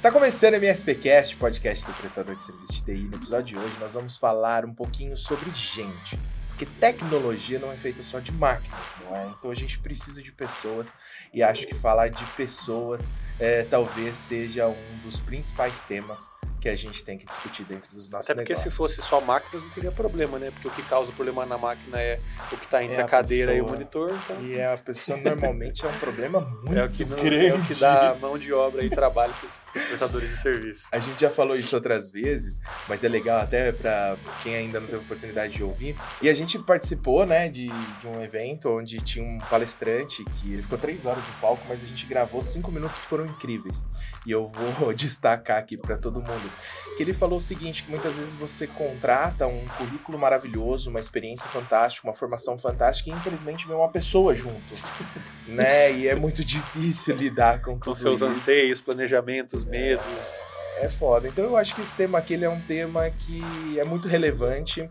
Está começando o MSPcast, podcast do prestador de serviço de TI. No episódio de hoje nós vamos falar um pouquinho sobre gente. Porque tecnologia não é feita só de máquinas, não é? Então a gente precisa de pessoas e acho que falar de pessoas é, talvez seja um dos principais temas que a gente tem que discutir dentro dos nossos Até porque negócios. se fosse só máquinas não teria problema, né? Porque o que causa problema na máquina é o que está entre É a, a cadeira e o pessoa. monitor. Então E a pessoa normalmente é um problema muito é o que não, grande. é o que dá mão de obra e trabalho para os prestadores de serviço. A gente já falou isso outras vezes, mas é legal até para quem ainda não teve oportunidade de ouvir. E a gente participou, né, de, de um evento onde tinha um palestrante que ele ficou três horas no palco, mas a gente gravou cinco minutos que foram incríveis. E eu vou destacar aqui para todo mundo que ele falou o seguinte: que muitas vezes você contrata um currículo maravilhoso, uma experiência fantástica, uma formação fantástica, e infelizmente vem uma pessoa junto, né? E é muito difícil lidar com Com seus isso. anseios, planejamentos, medos. É foda. Então eu acho que esse tema aqui é um tema que é muito relevante.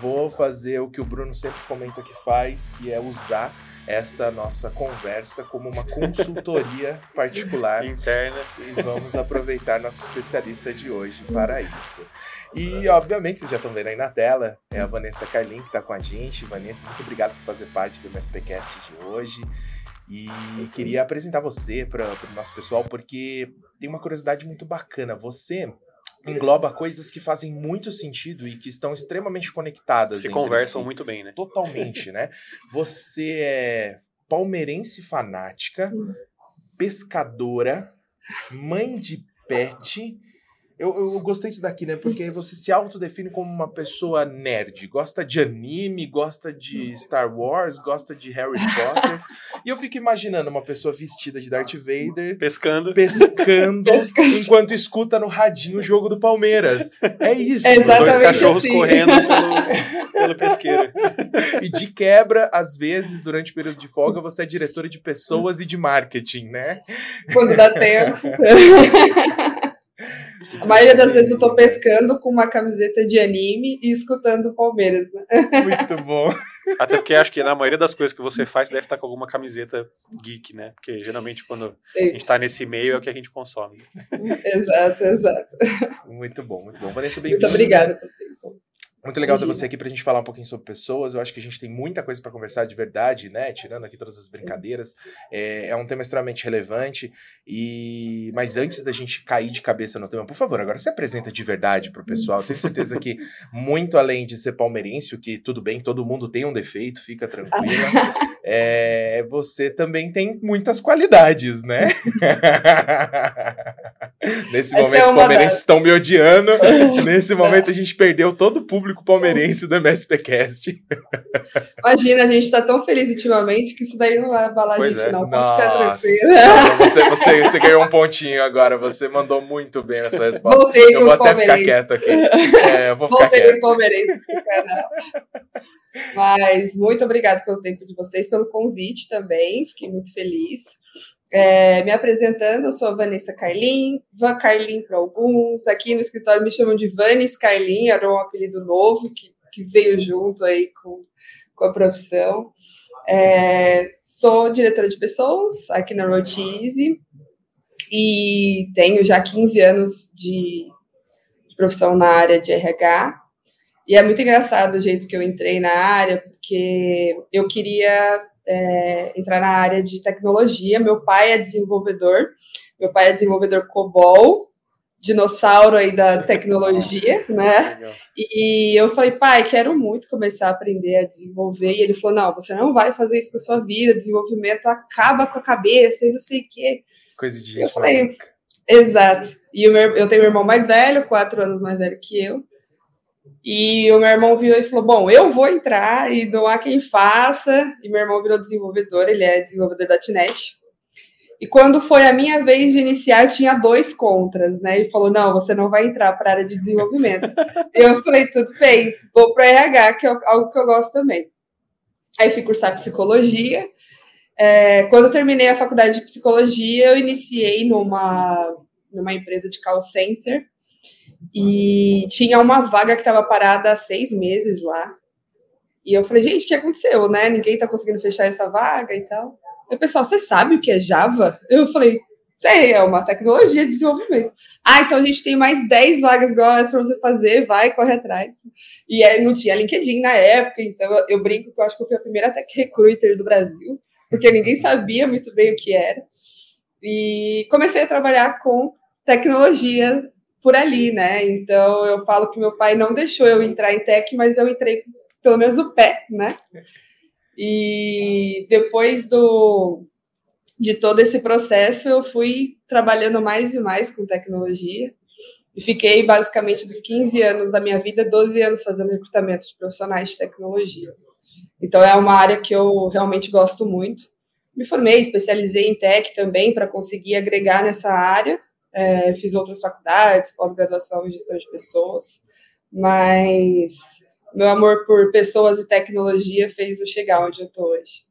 Vou fazer o que o Bruno sempre comenta que faz, que é usar essa nossa conversa como uma consultoria particular Interna. e vamos aproveitar nosso especialista de hoje para isso. E, obviamente, vocês já estão vendo aí na tela, é a Vanessa Carlin que está com a gente. Vanessa, muito obrigado por fazer parte do MSPcast de hoje. E queria apresentar você para o nosso pessoal, porque tem uma curiosidade muito bacana. Você engloba coisas que fazem muito sentido e que estão extremamente conectadas. Se entre conversam si. muito bem, né? Totalmente, né? Você é palmeirense fanática, pescadora, mãe de pet. Eu, eu gostei disso daqui, né? Porque você se autodefine como uma pessoa nerd. Gosta de anime, gosta de Star Wars, gosta de Harry Potter. e eu fico imaginando uma pessoa vestida de Darth Vader Pescando. pescando enquanto escuta no radinho o jogo do Palmeiras. É isso. Os dois Exatamente cachorros assim. correndo pelo, pelo pesqueiro. E de quebra, às vezes, durante o período de folga, você é diretora de pessoas e de marketing, né? quando dá tempo. A maioria das vezes eu tô pescando com uma camiseta de anime e escutando o Palmeiras, né? Muito bom. Até porque acho que na maioria das coisas que você faz deve estar com alguma camiseta geek, né? Porque geralmente quando a Sim, gente tá nesse meio é o que a gente consome. exato, exato. Muito bom, muito bom. Vanessa, Muito bem-vinda. obrigada pelo tempo. Muito legal ter você aqui pra gente falar um pouquinho sobre pessoas. Eu acho que a gente tem muita coisa pra conversar de verdade, né? Tirando aqui todas as brincadeiras. É, é um tema extremamente relevante. E Mas antes da gente cair de cabeça no tema, por favor, agora se apresenta de verdade pro pessoal. Eu tenho certeza que, muito além de ser palmeirense, o que tudo bem, todo mundo tem um defeito, fica tranquila. É, você também tem muitas qualidades, né? Nesse Essa momento, é os palmeirenses das. estão me odiando. Nesse momento, a gente perdeu todo o público palmeirense do MSPcast. Imagina, a gente tá tão feliz ultimamente que isso daí não vai abalar a Pois gente, é. não. Pode ficar tranquilo. você, você, você ganhou um pontinho agora. Você mandou muito bem na sua resposta. Voltei Eu com vou os até ficar palmeirenses. quieto aqui. É, eu vou ficar Voltei quieto. os palmeirenses com o canal. Mas muito obrigada pelo tempo de vocês, pelo convite também. Fiquei muito feliz. É, me apresentando, eu sou a Vanessa Carlin, Van Carlin para alguns. Aqui no escritório me chamam de Vanes Carlin, era um apelido novo que, que veio junto aí com, com a profissão. É, sou diretora de pessoas aqui na Road e tenho já 15 anos de, de profissão na área de RH. E é muito engraçado o jeito que eu entrei na área, porque eu queria é, entrar na área de tecnologia. Meu pai é desenvolvedor, meu pai é desenvolvedor COBOL, dinossauro aí da tecnologia, né? E eu falei, pai, quero muito começar a aprender a desenvolver. E ele falou, não, você não vai fazer isso com a sua vida, desenvolvimento acaba com a cabeça e não sei o quê. Coisa de Eu gente falei, maluca. Exato. E o meu, eu tenho meu irmão mais velho, quatro anos mais velho que eu. E o meu irmão virou e falou: Bom, eu vou entrar e não há quem faça. E meu irmão virou desenvolvedor, ele é desenvolvedor da .NET. E quando foi a minha vez de iniciar, tinha dois contras, né? E falou: Não, você não vai entrar para a área de desenvolvimento. eu falei: Tudo bem, vou para RH, que é algo que eu gosto também. Aí fui cursar psicologia. É, quando eu terminei a faculdade de psicologia, eu iniciei numa, numa empresa de call center e tinha uma vaga que estava parada há seis meses lá. E eu falei, gente, o que aconteceu, né? Ninguém está conseguindo fechar essa vaga e tal. Aí, pessoal, você sabe o que é Java? Eu falei, Sei, é uma tecnologia de desenvolvimento. Ah, então a gente tem mais 10 vagas essa para você fazer, vai, corre atrás. E aí não tinha LinkedIn na época, então eu brinco que eu acho que eu fui a primeira tech recruiter do Brasil, porque ninguém sabia muito bem o que era. E comecei a trabalhar com tecnologia por ali, né? Então eu falo que meu pai não deixou eu entrar em tech, mas eu entrei pelo menos o pé, né? E depois do de todo esse processo, eu fui trabalhando mais e mais com tecnologia. E fiquei basicamente dos 15 anos da minha vida, 12 anos fazendo recrutamento de profissionais de tecnologia. Então é uma área que eu realmente gosto muito. Me formei, especializei em tech também para conseguir agregar nessa área. É, fiz outras faculdades, pós-graduação em gestão de pessoas, mas meu amor por pessoas e tecnologia fez eu chegar onde eu estou hoje.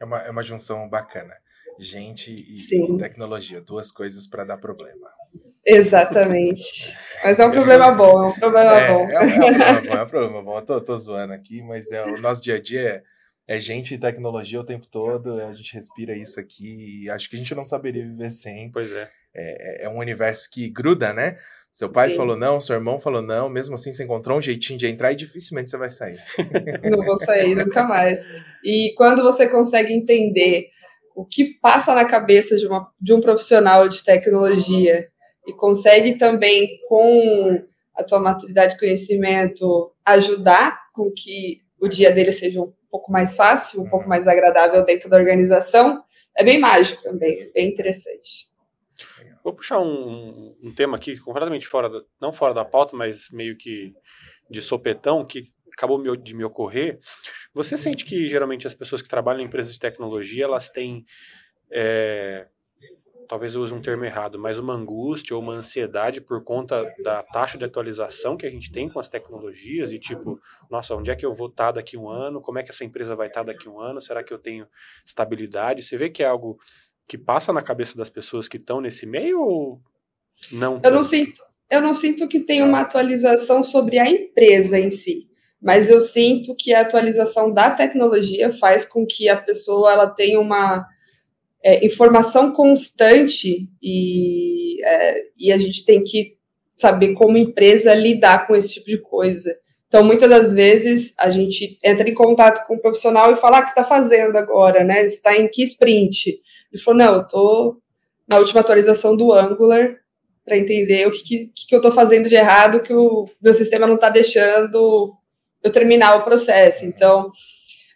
É uma, é uma junção bacana. Gente e, e tecnologia, duas coisas para dar problema. Exatamente. Mas é um problema bom, é um problema é, bom. É, é, um problema bom, é um problema bom. Eu tô, tô zoando aqui, mas é, o nosso dia a dia é, é gente e tecnologia o tempo todo, a gente respira isso aqui e acho que a gente não saberia viver sem. Pois é. É, é, é um universo que gruda, né? Seu pai Sim. falou não, seu irmão falou não, mesmo assim você encontrou um jeitinho de entrar e dificilmente você vai sair. Não vou sair nunca mais. E quando você consegue entender o que passa na cabeça de, uma, de um profissional de tecnologia e consegue também, com a tua maturidade de conhecimento, ajudar com que o dia dele seja um pouco mais fácil, um pouco mais agradável dentro da organização, é bem mágico também, é bem interessante. Vou puxar um, um tema aqui completamente fora, não fora da pauta, mas meio que de sopetão, que acabou de me ocorrer. Você sente que geralmente as pessoas que trabalham em empresas de tecnologia elas têm é, talvez eu use um termo errado, mas uma angústia ou uma ansiedade por conta da taxa de atualização que a gente tem com as tecnologias e tipo, nossa, onde é que eu vou estar daqui a um ano? Como é que essa empresa vai estar daqui a um ano? Será que eu tenho estabilidade? Você vê que é algo que passa na cabeça das pessoas que estão nesse meio ou não? Eu não sinto, eu não sinto que tem uma atualização sobre a empresa em si mas eu sinto que a atualização da tecnologia faz com que a pessoa ela tenha uma é, informação constante e, é, e a gente tem que saber como empresa lidar com esse tipo de coisa. Então, muitas das vezes, a gente entra em contato com um profissional e fala, ah, o que você está fazendo agora, né? Você está em que sprint? Ele falou, não, eu estou na última atualização do Angular para entender o que, que, que eu estou fazendo de errado, que o meu sistema não está deixando eu terminar o processo. Então,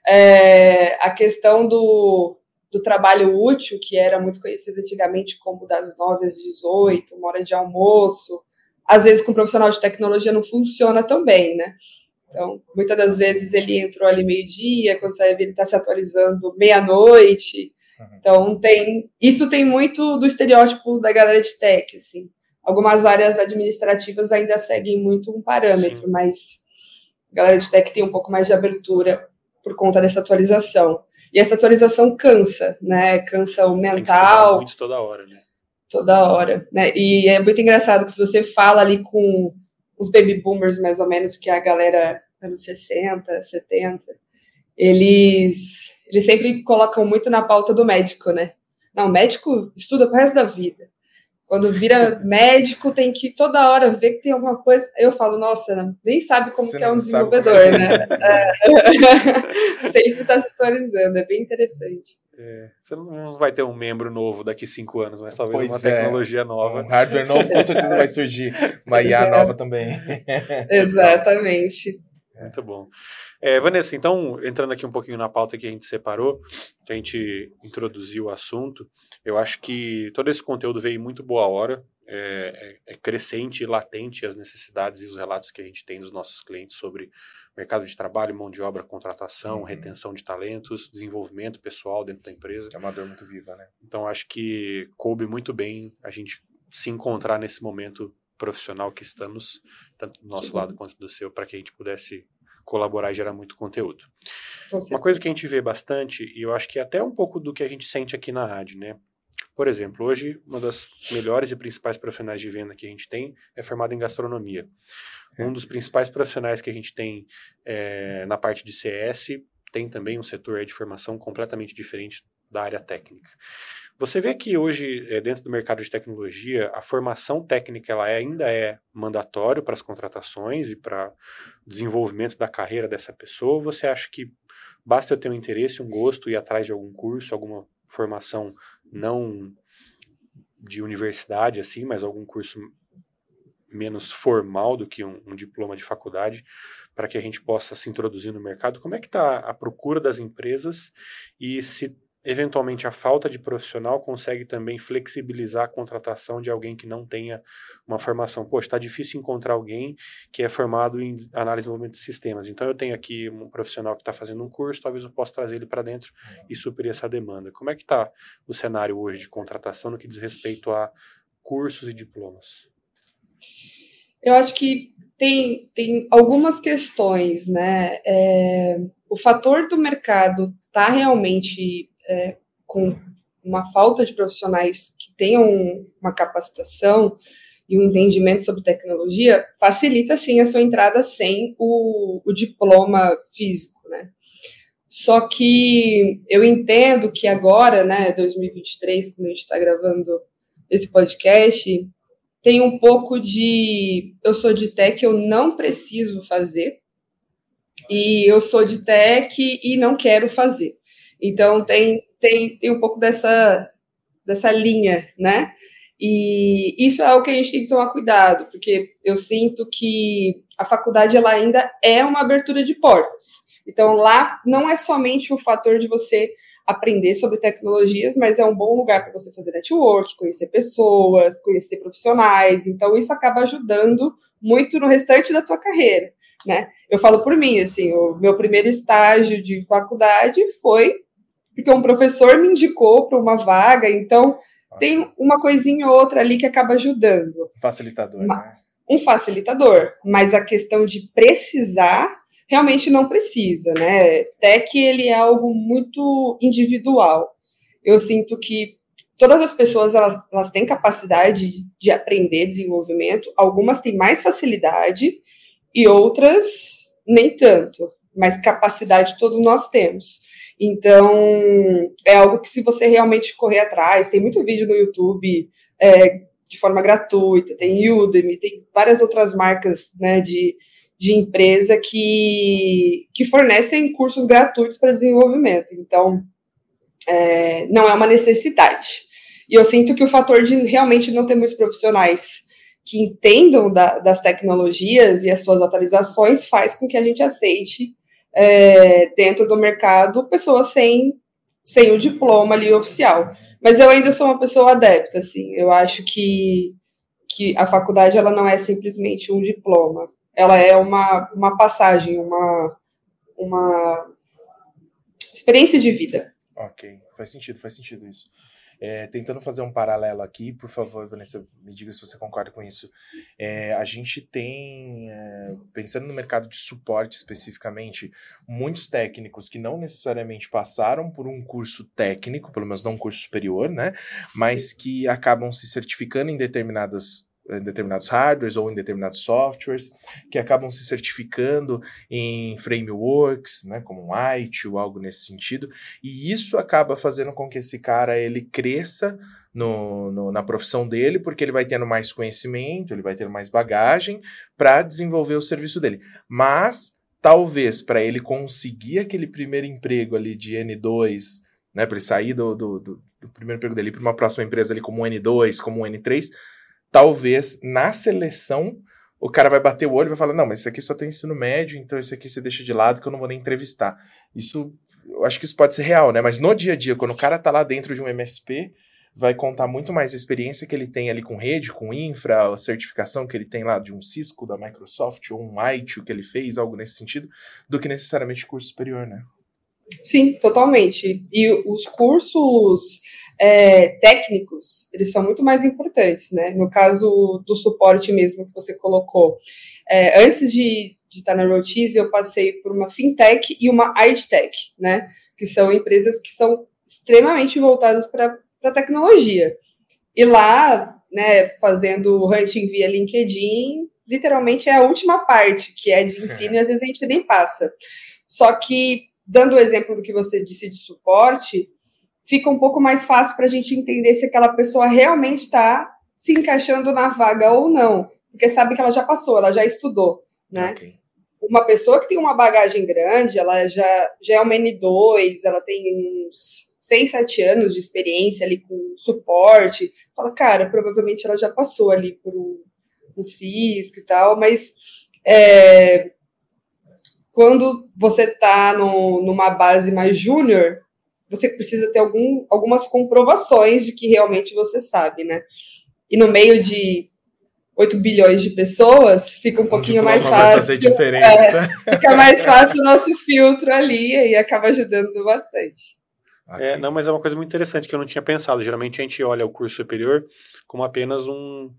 é, a questão do, do trabalho útil, que era muito conhecido antigamente como das 9 às 18, uma hora de almoço, às vezes com um profissional de tecnologia não funciona tão bem, né? Então, muitas das vezes ele entrou ali meio-dia, quando sai ele está se atualizando meia-noite. Uhum. Então, tem isso tem muito do estereótipo da galera de tech, assim. Algumas áreas administrativas ainda seguem muito um parâmetro, Sim. mas a galera de tech tem um pouco mais de abertura por conta dessa atualização. E essa atualização cansa, né? Cansa o mental. Tem muito toda hora, né? Toda hora, né? E é muito engraçado que se você fala ali com os baby boomers, mais ou menos, que é a galera anos 60, 70, eles, eles sempre colocam muito na pauta do médico, né? Não, médico estuda pro resto da vida. Quando vira médico, tem que toda hora ver que tem alguma coisa. Eu falo, nossa, nem sabe como que é um desenvolvedor, é. né? É. Sempre está se atualizando, é bem interessante. É, você não vai ter um membro novo daqui cinco anos, mas talvez pois uma é. tecnologia nova. Um hardware novo com certeza vai surgir. Uma IA nova também. Exatamente. Muito bom. É, Vanessa, então, entrando aqui um pouquinho na pauta que a gente separou, que a gente introduziu o assunto, eu acho que todo esse conteúdo veio muito boa hora, é, é, é, crescente e latente as necessidades e os relatos que a gente tem dos nossos clientes sobre mercado de trabalho, mão de obra, contratação, uhum. retenção de talentos, desenvolvimento pessoal dentro da empresa. É uma dor muito viva, né? Então, acho que coube muito bem a gente se encontrar nesse momento profissional que estamos, tanto do nosso Sim. lado quanto do seu, para que a gente pudesse colaborar e gerar muito conteúdo. Uma coisa que a gente vê bastante, e eu acho que é até um pouco do que a gente sente aqui na rádio, né? Por exemplo, hoje, uma das melhores e principais profissionais de venda que a gente tem é formada em gastronomia. Um é. dos principais profissionais que a gente tem é, na parte de CS tem também um setor de formação completamente diferente da área técnica. Você vê que hoje, é, dentro do mercado de tecnologia, a formação técnica ela ainda é mandatório para as contratações e para o desenvolvimento da carreira dessa pessoa? Você acha que basta eu ter um interesse, um gosto, ir atrás de algum curso, alguma formação não de universidade, assim, mas algum curso menos formal do que um, um diploma de faculdade, para que a gente possa se introduzir no mercado? Como é que está a procura das empresas e se eventualmente a falta de profissional consegue também flexibilizar a contratação de alguém que não tenha uma formação. Poxa, está difícil encontrar alguém que é formado em análise e desenvolvimento de sistemas. Então eu tenho aqui um profissional que está fazendo um curso, talvez eu possa trazer ele para dentro e suprir essa demanda. Como é que está o cenário hoje de contratação no que diz respeito a cursos e diplomas? Eu acho que tem, tem algumas questões, né? É, o fator do mercado está realmente é, com uma falta de profissionais que tenham uma capacitação e um entendimento sobre tecnologia, facilita sim a sua entrada sem o, o diploma físico, né? Só que eu entendo que agora, né, 2023, quando a gente está gravando esse podcast, tem um pouco de eu sou de tech, eu não preciso fazer, e eu sou de tech e não quero fazer. Então tem, tem, tem um pouco dessa, dessa linha, né? E isso é o que a gente tem que tomar cuidado, porque eu sinto que a faculdade ela ainda é uma abertura de portas. Então lá não é somente o fator de você aprender sobre tecnologias, mas é um bom lugar para você fazer network, conhecer pessoas, conhecer profissionais. Então isso acaba ajudando muito no restante da tua carreira, né? Eu falo por mim, assim, o meu primeiro estágio de faculdade foi porque um professor me indicou para uma vaga, então tem uma coisinha ou outra ali que acaba ajudando. Facilitador, né? Um facilitador, mas a questão de precisar realmente não precisa, né? Tech ele é algo muito individual. Eu sinto que todas as pessoas elas, elas têm capacidade de aprender desenvolvimento, algumas têm mais facilidade e outras nem tanto, mas capacidade todos nós temos. Então, é algo que se você realmente correr atrás, tem muito vídeo no YouTube é, de forma gratuita, tem Udemy, tem várias outras marcas né, de, de empresa que, que fornecem cursos gratuitos para desenvolvimento. Então, é, não é uma necessidade. E eu sinto que o fator de realmente não ter muitos profissionais que entendam da, das tecnologias e as suas atualizações faz com que a gente aceite é, dentro do mercado pessoas sem, sem o diploma ali oficial. Mas eu ainda sou uma pessoa adepta, assim. Eu acho que, que a faculdade ela não é simplesmente um diploma. Ela é uma, uma passagem, uma, uma experiência de vida. Ok, faz sentido, faz sentido isso. É, tentando fazer um paralelo aqui, por favor, Vanessa, me diga se você concorda com isso. É, a gente tem, é, pensando no mercado de suporte especificamente, muitos técnicos que não necessariamente passaram por um curso técnico, pelo menos não um curso superior, né? Mas que acabam se certificando em determinadas em determinados hardwares ou em determinados softwares, que acabam se certificando em frameworks, né, como um IT ou algo nesse sentido, e isso acaba fazendo com que esse cara ele cresça no, no, na profissão dele, porque ele vai tendo mais conhecimento, ele vai tendo mais bagagem para desenvolver o serviço dele. Mas talvez para ele conseguir aquele primeiro emprego ali de N2, né, para ele sair do, do, do, do primeiro emprego dele para uma próxima empresa ali como um N2, como um N3, talvez na seleção o cara vai bater o olho e vai falar: não, mas isso aqui só tem ensino médio, então isso aqui você deixa de lado que eu não vou nem entrevistar. Isso, eu acho que isso pode ser real, né? Mas no dia a dia, quando o cara tá lá dentro de um MSP, vai contar muito mais a experiência que ele tem ali com rede, com infra, a certificação que ele tem lá de um Cisco, da Microsoft, ou um IT que ele fez, algo nesse sentido, do que necessariamente curso superior, né? Sim, totalmente. E os cursos é, técnicos, eles são muito mais importantes, né? No caso do suporte mesmo que você colocou. É, antes de, de estar na Rotiz, eu passei por uma fintech e uma edtech, né? Que são empresas que são extremamente voltadas para a tecnologia. E lá, né, fazendo hunting via LinkedIn, literalmente é a última parte, que é de ensino, e às vezes a gente nem passa. Só que, dando o exemplo do que você disse de suporte, fica um pouco mais fácil para a gente entender se aquela pessoa realmente está se encaixando na vaga ou não, porque sabe que ela já passou, ela já estudou, né? Okay. Uma pessoa que tem uma bagagem grande, ela já, já é uma N2, ela tem uns 6, 7 anos de experiência ali com suporte, fala, cara, provavelmente ela já passou ali por um, um Cisco e tal, mas é, quando você está numa base mais júnior, você precisa ter algum, algumas comprovações de que realmente você sabe, né? E no meio de 8 bilhões de pessoas, fica um pouquinho mais fácil. Fazer diferença. É, fica mais fácil o nosso filtro ali e acaba ajudando bastante. É, não, mas é uma coisa muito interessante que eu não tinha pensado. Geralmente a gente olha o curso superior como apenas um,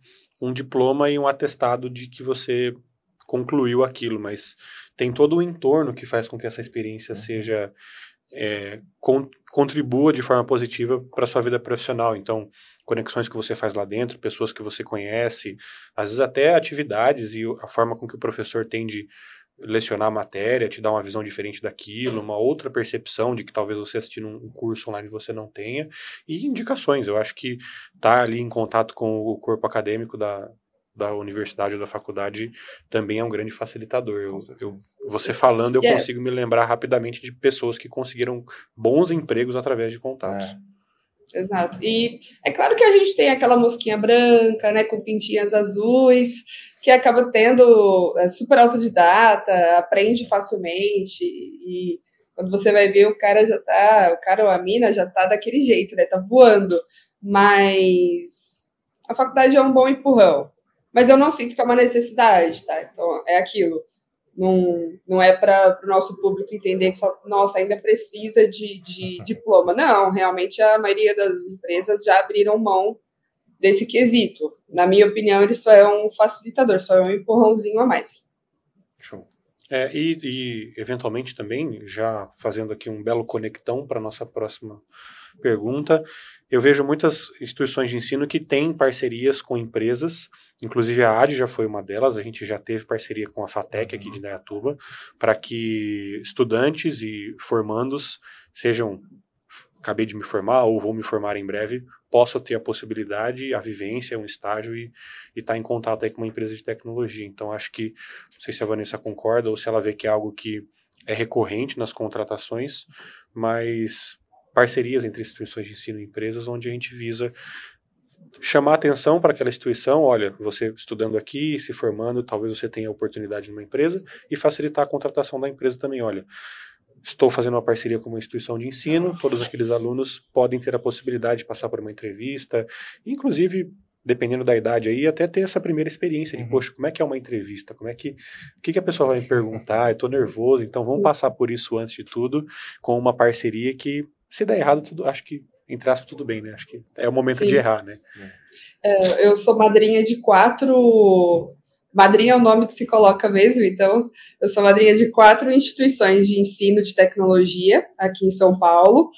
um diploma e um atestado de que você concluiu aquilo, mas tem todo o entorno que faz com que essa experiência uhum. seja é, con contribua de forma positiva para sua vida profissional. Então, conexões que você faz lá dentro, pessoas que você conhece, às vezes até atividades e a forma com que o professor tem de lecionar a matéria, te dar uma visão diferente daquilo, uma outra percepção de que talvez você assistindo um curso online você não tenha, e indicações. Eu acho que estar tá ali em contato com o corpo acadêmico da, da universidade ou da faculdade também é um grande facilitador. Eu, eu, você falando, eu yeah. consigo me lembrar rapidamente de pessoas que conseguiram bons empregos através de contatos. É. Exato. E é claro que a gente tem aquela mosquinha branca, né, com pintinhas azuis, que acaba tendo é, super autodidata, aprende facilmente e quando você vai ver o cara já tá, o cara ou a mina já tá daquele jeito, né, tá voando. Mas a faculdade é um bom empurrão mas eu não sinto que é uma necessidade, tá? Então, é aquilo. Não, não é para o nosso público entender que, nossa, ainda precisa de, de diploma. Não, realmente a maioria das empresas já abriram mão desse quesito. Na minha opinião, ele só é um facilitador, só é um empurrãozinho a mais. Show. É, e, e, eventualmente também, já fazendo aqui um belo conectão para nossa próxima pergunta, eu vejo muitas instituições de ensino que têm parcerias com empresas, inclusive a AD já foi uma delas, a gente já teve parceria com a FATEC aqui de Indaiatuba, para que estudantes e formandos sejam, acabei de me formar ou vou me formar em breve, possam ter a possibilidade, a vivência, um estágio e estar tá em contato aí com uma empresa de tecnologia. Então acho que, não sei se a Vanessa concorda ou se ela vê que é algo que é recorrente nas contratações, mas parcerias entre instituições de ensino e empresas, onde a gente visa chamar atenção para aquela instituição, olha, você estudando aqui, se formando, talvez você tenha oportunidade numa empresa e facilitar a contratação da empresa também, olha, estou fazendo uma parceria com uma instituição de ensino, todos aqueles alunos podem ter a possibilidade de passar por uma entrevista, inclusive dependendo da idade aí, até ter essa primeira experiência de, uhum. poxa, como é que é uma entrevista? Como é que, o que, que a pessoa vai me perguntar? Eu tô nervoso, então vamos Sim. passar por isso antes de tudo, com uma parceria que se der errado, tudo, acho que, entre aspas, tudo bem, né? Acho que é o momento Sim. de errar, né? É, eu sou madrinha de quatro. Madrinha é o nome que se coloca mesmo, então eu sou madrinha de quatro instituições de ensino de tecnologia aqui em São Paulo.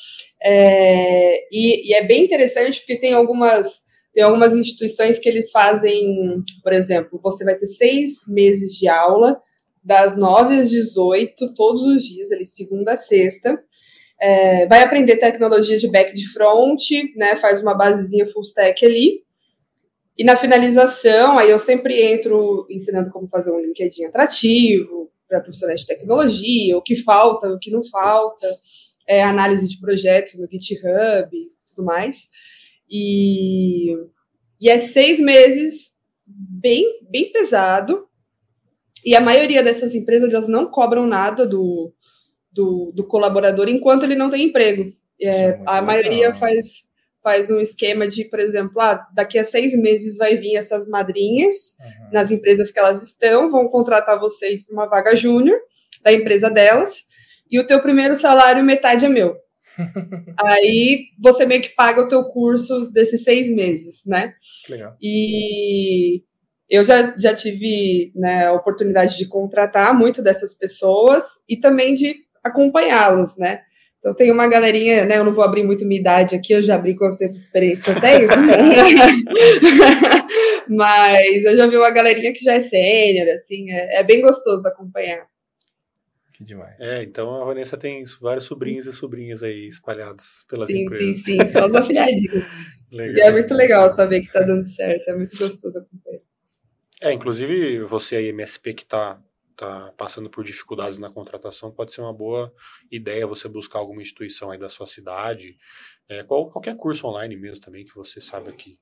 É, e, e é bem interessante porque tem algumas tem algumas instituições que eles fazem, por exemplo, você vai ter seis meses de aula, das nove às 18, todos os dias, ali, segunda a sexta. É, vai aprender tecnologia de back de front, né? Faz uma basezinha full stack ali. E na finalização, aí eu sempre entro ensinando como fazer um LinkedIn atrativo para profissionais de tecnologia, o que falta, o que não falta, é, análise de projetos no GitHub e tudo mais. E, e é seis meses bem, bem pesado. E a maioria dessas empresas elas não cobram nada do, do, do colaborador enquanto ele não tem emprego. É, é a maioria faz, faz um esquema de, por exemplo, ah, daqui a seis meses vai vir essas madrinhas uhum. nas empresas que elas estão, vão contratar vocês para uma vaga júnior da empresa delas, e o teu primeiro salário, metade é meu. Aí você meio que paga o teu curso desses seis meses, né? Legal. E eu já, já tive né, a oportunidade de contratar muito dessas pessoas e também de acompanhá-los, né? Então tem uma galerinha, né? Eu não vou abrir muito minha idade aqui, eu já abri quanto tempo de experiência eu tenho. Mas eu já vi uma galerinha que já é sênior, assim, é, é bem gostoso acompanhar. Que demais. É, então a Vanessa tem vários sobrinhos e sobrinhas aí espalhados pelas sim, empresas. Sim, sim, só os afiliadinhos. legal. E é muito legal saber que tá dando certo, é muito gostoso acompanhar. É, inclusive você aí, MSP, que está tá passando por dificuldades na contratação, pode ser uma boa ideia você buscar alguma instituição aí da sua cidade, é, qual, qualquer curso online mesmo também, que você sabe que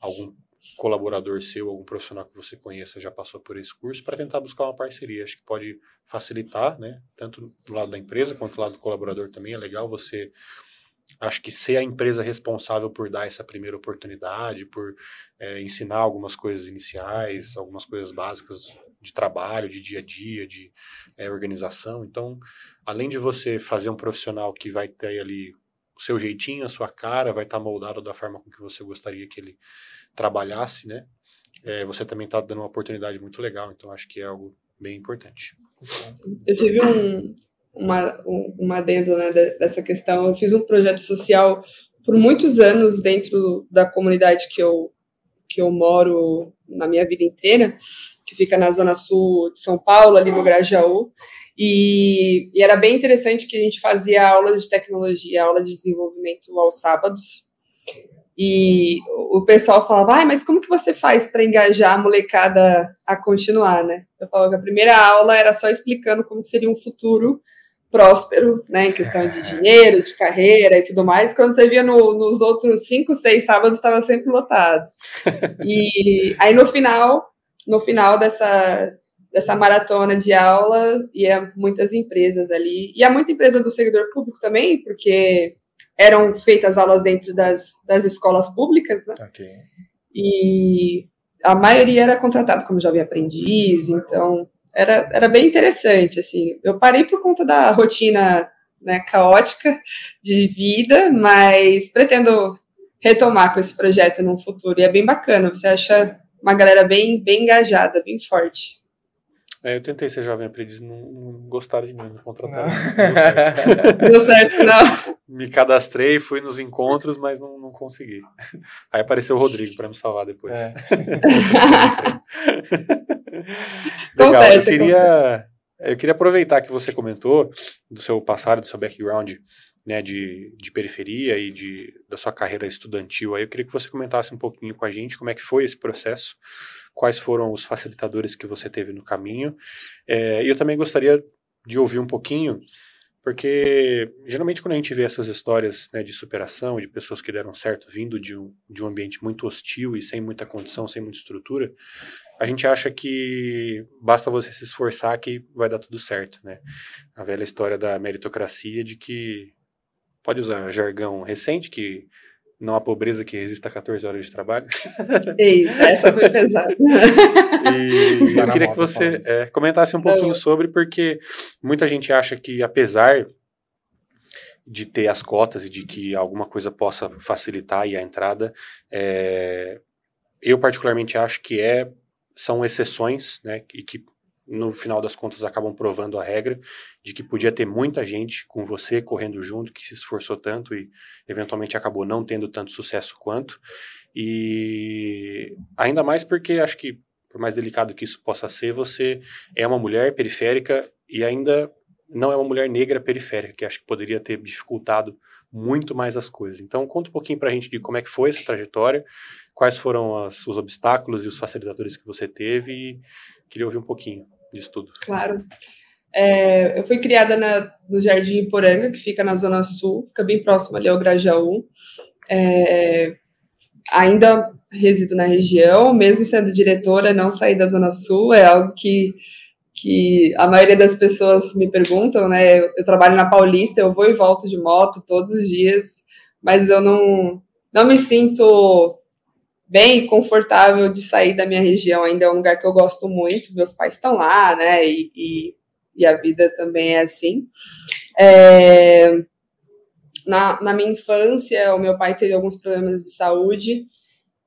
algum colaborador seu, algum profissional que você conheça já passou por esse curso, para tentar buscar uma parceria. Acho que pode facilitar, né? Tanto do lado da empresa quanto do lado do colaborador também. É legal você acho que ser a empresa responsável por dar essa primeira oportunidade, por é, ensinar algumas coisas iniciais, algumas coisas básicas de trabalho, de dia a dia, de é, organização. Então, além de você fazer um profissional que vai ter ali o seu jeitinho, a sua cara, vai estar moldado da forma com que você gostaria que ele trabalhasse, né? É, você também está dando uma oportunidade muito legal, então acho que é algo bem importante. Eu tive um, uma, uma adendo né, dessa questão. Eu fiz um projeto social por muitos anos dentro da comunidade que eu, que eu moro na minha vida inteira, que fica na zona sul de São Paulo, ali no Grajaú. E, e era bem interessante que a gente fazia aulas de tecnologia, aula de desenvolvimento aos sábados. E o pessoal falava, ah, mas como que você faz para engajar a molecada a continuar, né? Eu falava que a primeira aula era só explicando como seria um futuro próspero, né, em questão de dinheiro, de carreira e tudo mais. Quando você via no, nos outros cinco, seis sábados, estava sempre lotado. E aí no final, no final dessa dessa maratona de aula, ia muitas empresas ali, e há muita empresa do servidor público também, porque eram feitas aulas dentro das, das escolas públicas, né? Ok. E a maioria era contratado como jovem aprendiz, então era, era bem interessante, assim. Eu parei por conta da rotina né, caótica de vida, mas pretendo retomar com esse projeto no futuro. E é bem bacana, você acha uma galera bem, bem engajada, bem forte. É, eu tentei ser jovem aprendiz, não, não gostaram de mim, me contrataram. Não deu certo, não. Me cadastrei, fui nos encontros, mas não, não consegui. Aí apareceu o Rodrigo para me salvar depois. É. Legal, Acontece, eu queria, eu queria aproveitar que você comentou do seu passado, do seu background né, de, de periferia e de, da sua carreira estudantil. Aí eu queria que você comentasse um pouquinho com a gente como é que foi esse processo, quais foram os facilitadores que você teve no caminho. É, e eu também gostaria de ouvir um pouquinho, porque geralmente quando a gente vê essas histórias né, de superação, de pessoas que deram certo vindo de um, de um ambiente muito hostil e sem muita condição, sem muita estrutura, a gente acha que basta você se esforçar que vai dar tudo certo, né? A velha história da meritocracia de que pode usar jargão recente, que não há pobreza que resista a 14 horas de trabalho. Eita, essa foi pesada. E Tá eu queria que você isso. é, comentasse um pouquinho Não. sobre, porque muita gente acha que, apesar de ter as cotas e de que alguma coisa possa facilitar aí a entrada, é, eu particularmente acho que é, são exceções, né, e que no final das contas acabam provando a regra de que podia ter muita gente com você correndo junto, que se esforçou tanto e eventualmente acabou não tendo tanto sucesso quanto. E ainda mais porque acho que, por mais delicado que isso possa ser, você é uma mulher periférica e ainda não é uma mulher negra periférica, que acho que poderia ter dificultado muito mais as coisas. Então, conta um pouquinho pra gente de como é que foi essa trajetória, quais foram as- os obstáculos e os facilitadores que você teve e queria ouvir um pouquinho disso tudo. Claro. É, eu fui criada na- no Jardim Iporanga, que fica na Zona Sul, fica bem próximo ali ao Grajaú. É, ainda resido na região, mesmo sendo diretora, não sair da Zona Sul, é algo que, que a maioria das pessoas me perguntam, né? Eu, eu trabalho na Paulista, eu vou e volto de moto todos os dias, mas eu não, não me sinto bem confortável de sair da minha região. Ainda é um lugar que eu gosto muito. Meus pais estão lá, né? E, e, e a vida também é assim. É, na, na minha infância, o meu pai teve alguns problemas de saúde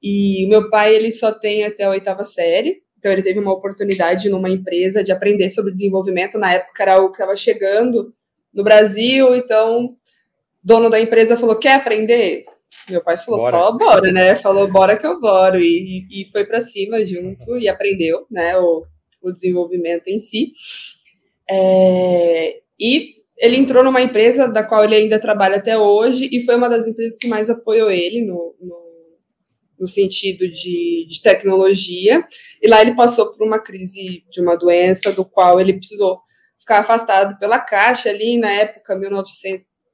e o meu pai ele só tem até a oitava série. Então ele teve uma oportunidade numa empresa de aprender sobre desenvolvimento. Na época era algo que estava chegando no Brasil, então o dono da empresa falou: quer aprender? Meu pai falou, Bora. só bora, né? Falou, bora que eu boro. E, e foi para cima junto e aprendeu, né? O, o desenvolvimento em si. É, e ele entrou numa empresa da qual ele ainda trabalha até hoje e foi uma das empresas que mais apoiou ele no, no, no sentido de, de, tecnologia. E lá ele passou por uma crise de uma doença do qual ele precisou ficar afastado pela Caixa ali na época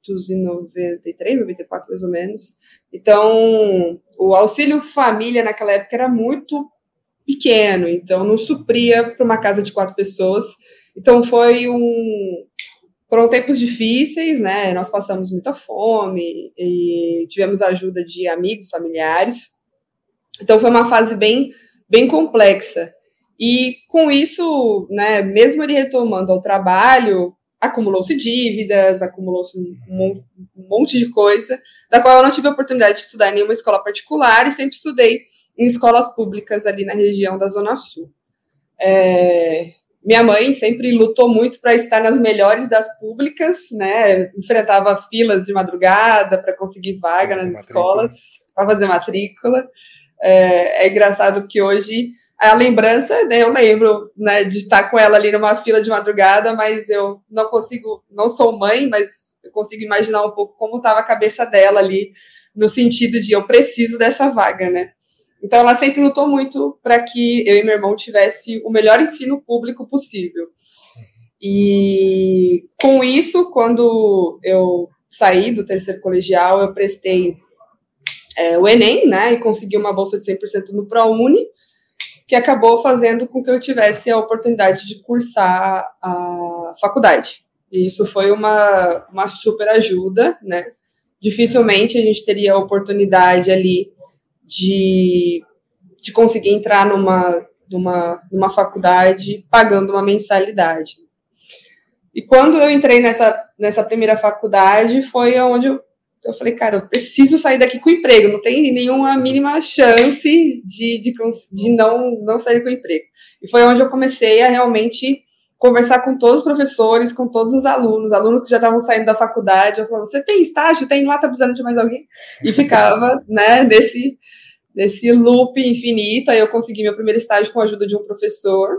1993, 94 mais ou menos. Então, o auxílio família naquela época era muito pequeno, então não supria para uma casa de quatro pessoas. Então foi um foram tempos difíceis, né? Nós passamos muita fome e tivemos a ajuda de amigos, familiares. Então foi uma fase bem, bem complexa. E com isso, né, mesmo ele retomando ao trabalho, acumulou-se dívidas, acumulou-se um, um, monte de coisa, da qual eu não tive a oportunidade de estudar em nenhuma escola particular e sempre estudei em escolas públicas ali na região da Zona Sul. É, minha mãe sempre lutou muito para estar nas melhores das públicas, né? Enfrentava filas de madrugada para conseguir vaga nas matrícula. escolas, para fazer matrícula. É, é, engraçado que hoje a lembrança, né, eu lembro né, de estar com ela ali numa fila de madrugada, mas eu não consigo, não sou mãe, mas eu consigo imaginar um pouco como estava a cabeça dela ali, no sentido de eu preciso dessa vaga, né? Então, ela sempre lutou muito para que eu e meu irmão tivesse o melhor ensino público possível. E com isso, quando eu saí do terceiro colegial, eu prestei é, o Enem, né, e consegui uma bolsa de 100% no ProUni, que acabou fazendo com que eu tivesse a oportunidade de cursar a faculdade. E isso foi uma, uma super ajuda, né? Dificilmente a gente teria a oportunidade ali de, de conseguir entrar numa, numa, numa faculdade pagando uma mensalidade. E quando eu entrei nessa, nessa primeira faculdade, foi onde eu, eu falei, cara, eu preciso sair daqui com emprego, não tem nenhuma mínima chance de, de, de não, não sair com emprego. E foi onde eu comecei a realmente conversar com todos os professores, com todos os alunos, alunos que já estavam saindo da faculdade, eu falava, você tem estágio? Tem lá, tá precisando de mais alguém? E ficava, né, nesse, nesse loop infinito. Aí eu consegui meu primeiro estágio com a ajuda de um professor.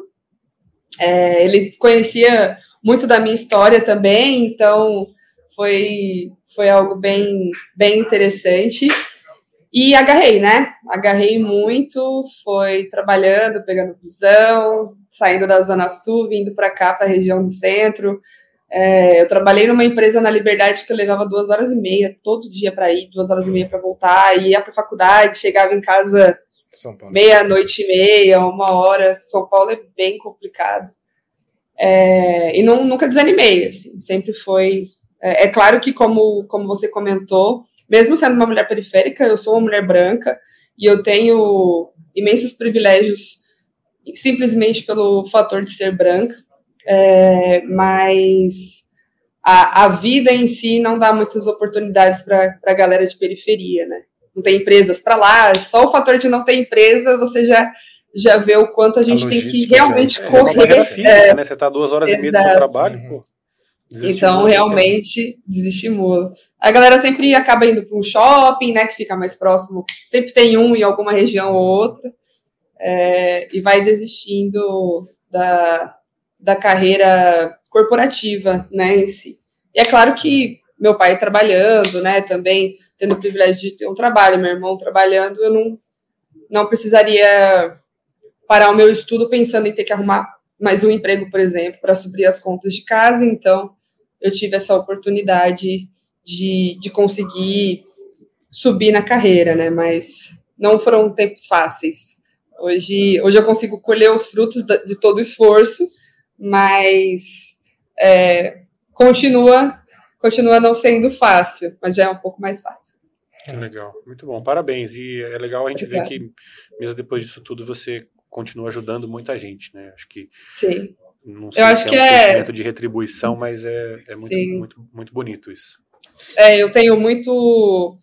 É, ele conhecia muito da minha história também, então foi, foi algo bem, bem interessante. E agarrei, né? Agarrei muito, foi trabalhando, pegando busão, saindo da Zona Sul, vindo para cá, para a região do centro, é, eu trabalhei numa empresa na Liberdade que eu levava duas horas e meia todo dia para ir, duas horas e meia para voltar, ia para faculdade, chegava em casa meia-noite e meia, uma hora. São Paulo é bem complicado. É, e não, nunca desanimei, assim, sempre foi. É, é, claro que, como, como você comentou, mesmo sendo uma mulher periférica, eu sou uma mulher branca e eu tenho imensos privilégios simplesmente pelo fator de ser branca é, mas a, a, vida em si não dá muitas oportunidades para a galera de periferia, né? Não tem empresas para lá, só o fator de não ter empresa, você já, já vê o quanto a gente a tem que realmente é, correr. É física, é, né? Você está duas horas exato. e meia do seu trabalho, pô. Então, realmente, desestimula. A galera sempre acaba indo para um shopping, né, que fica mais próximo. Sempre tem um em alguma região ou outra. É, e vai desistindo da, da carreira corporativa, né, em si. E é claro que meu pai trabalhando, né, também tendo o privilégio de ter um trabalho, meu irmão trabalhando, eu não, não precisaria parar o meu estudo pensando em ter que arrumar mais um emprego, por exemplo, para suprir as contas de casa, então eu tive essa oportunidade de, de conseguir subir na carreira, né, mas não foram tempos fáceis. Hoje, hoje eu consigo colher os frutos de todo o esforço, mas é, continua, continua não sendo fácil, mas já é um pouco mais fácil. É legal, muito bom, parabéns. E é legal a gente Obrigada. ver que, mesmo depois disso tudo, você continua ajudando muita gente, né? Acho que. Sim. Não sei eu acho se é que um é sentimento de retribuição, mas é, é muito, muito, muito bonito isso. É, eu tenho muito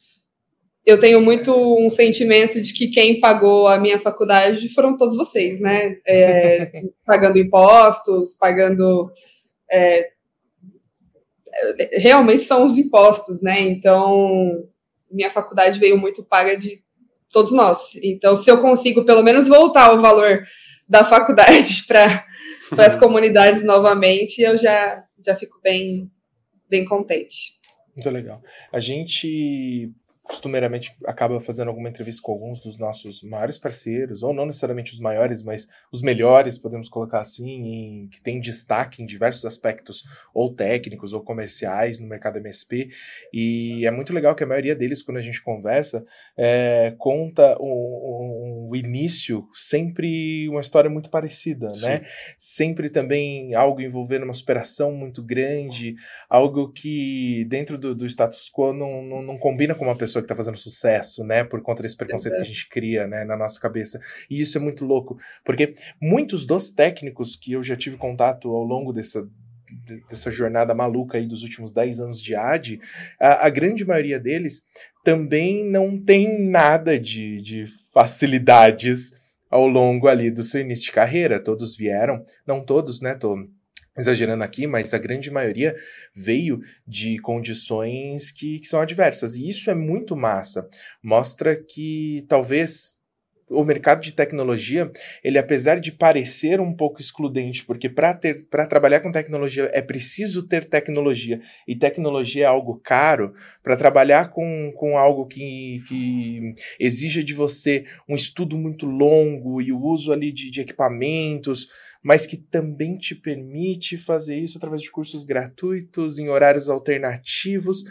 eu tenho muito um sentimento de que quem pagou a minha faculdade foram todos vocês, né? É, pagando impostos, pagando. É, realmente são os impostos, né? Então, minha faculdade veio muito paga de todos nós. Então, se eu consigo pelo menos voltar o valor da faculdade para para as comunidades novamente, eu já, já fico bem, bem contente. Muito legal. A gente costumeiramente acaba fazendo alguma entrevista com alguns dos nossos maiores parceiros, ou não necessariamente os maiores, mas os melhores, podemos colocar assim, em, que tem destaque em diversos aspectos, ou técnicos ou comerciais no mercado MSP. E é muito legal que a maioria deles, quando a gente conversa, é, conta o, início sempre uma história muito parecida, Sim. né? Sempre também algo envolvendo uma superação muito grande, algo que dentro do, do status quo não, não, não combina com uma pessoa pessoa que está fazendo sucesso, né? Por conta desse preconceito que a gente cria, né, na nossa cabeça. E isso é muito louco, porque muitos dos técnicos que eu já tive contato ao longo dessa dessa jornada maluca aí dos últimos 10 anos de AD, a, a grande maioria deles também não tem nada de, de facilidades ao longo ali do seu início de carreira. Todos vieram, não todos, né? Tô exagerando aqui, mas a grande maioria veio de condições que, que, são adversas. E isso é muito massa. Mostra que talvez o mercado de tecnologia, ele apesar de parecer um pouco excludente, porque para trabalhar com tecnologia é preciso ter tecnologia, e tecnologia é algo caro, para trabalhar com, com algo que, que exija de você um estudo muito longo e o uso ali de, de equipamentos, mas que também te permite fazer isso através de cursos gratuitos, em horários alternativos.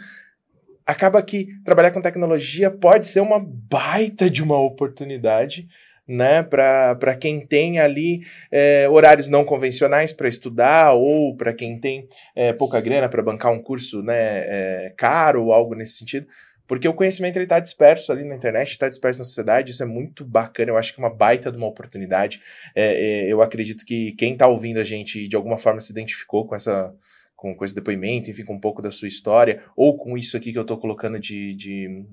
Acaba que trabalhar com tecnologia pode ser uma baita de uma oportunidade, né, para quem tem ali é, horários não convencionais para estudar ou para quem tem é, pouca grana para bancar um curso né, é, caro ou algo nesse sentido. Porque o conhecimento está disperso ali na internet, está disperso na sociedade, isso é muito bacana, eu acho que é uma baita de uma oportunidade. É, é, eu acredito que quem está ouvindo a gente de alguma forma se identificou com essa com, com esse depoimento, enfim, com um pouco da sua história, ou com isso aqui que eu estou colocando de, de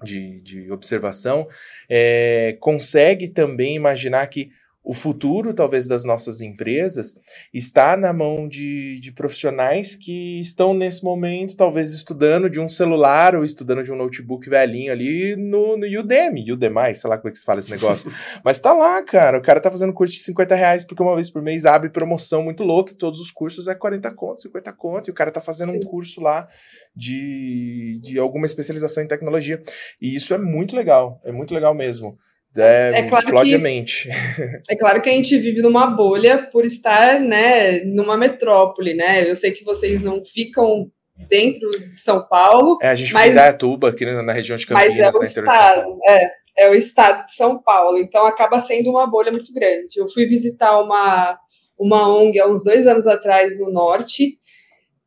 de, de, observação, é, consegue também imaginar que o futuro, talvez, das nossas empresas está na mão de, de profissionais que estão, nesse momento, talvez estudando de um celular ou estudando de um notebook velhinho ali no, no Udemy, Udemy, sei lá como é que se fala esse negócio. Mas tá lá, cara. O cara tá fazendo curso de 50 reais porque uma vez por mês abre promoção muito louca e todos os cursos é 40 conto, 50 conto. E o cara tá fazendo um curso lá de, de alguma especialização em tecnologia. E isso é muito legal. É muito legal mesmo. É, é claro explode que, a mente. É claro que a gente vive numa bolha por estar, né, numa metrópole, né? Eu sei que vocês não ficam dentro de São Paulo. É, a gente mas, fica em Dayatuba, aqui na região de Campinas, mas é o estado, É, é o estado de São Paulo, então acaba sendo uma bolha muito grande. Eu fui visitar uma, uma ONG há uns dois anos atrás no norte,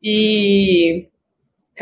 e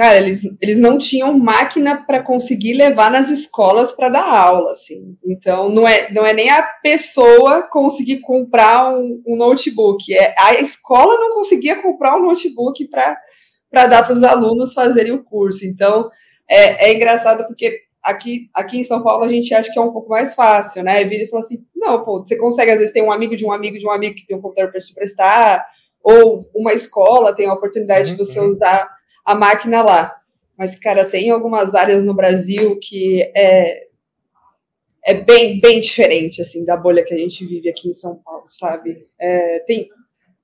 cara, eles, eles não tinham máquina para conseguir levar nas escolas para dar aula, assim. Então, não é, não é nem a pessoa conseguir comprar um, um notebook, é a escola não conseguia comprar um notebook para dar para os alunos fazerem o curso. Então, é, é engraçado porque aqui, aqui em São Paulo a gente acha que é um pouco mais fácil, né? A vida fala assim, não, pô, você consegue às vezes ter um amigo de um amigo de um amigo que tem um computador para te prestar, ou uma escola tem a oportunidade uhum, de você uhum. usar a máquina lá. Mas, cara, tem algumas áreas no Brasil que é, é bem, bem diferente, assim, da bolha que a gente vive aqui em São Paulo, sabe? É, tem,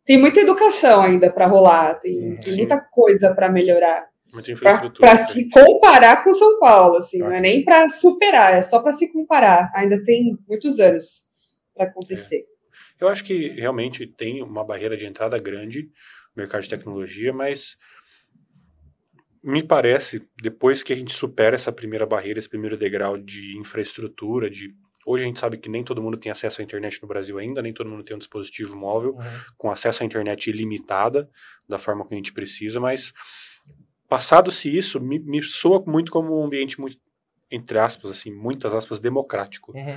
tem muita educação ainda para rolar, tem, tem, muita coisa para melhorar. Para se comparar com São Paulo, assim, não é nem para superar, é só para se comparar. Ainda tem muitos anos para acontecer. É. Eu acho que realmente tem uma barreira de entrada grande no mercado de tecnologia, mas me parece, depois que a gente supera essa primeira barreira, esse primeiro degrau de infraestrutura, de Hoje a gente sabe que nem todo mundo tem acesso à internet no Brasil ainda, nem todo mundo tem um dispositivo móvel uhum. com acesso à internet ilimitada, da forma que a gente precisa, mas passado-se isso, me, me, soa muito como um ambiente muito, entre aspas, assim, muitas aspas, democrático. Uhum.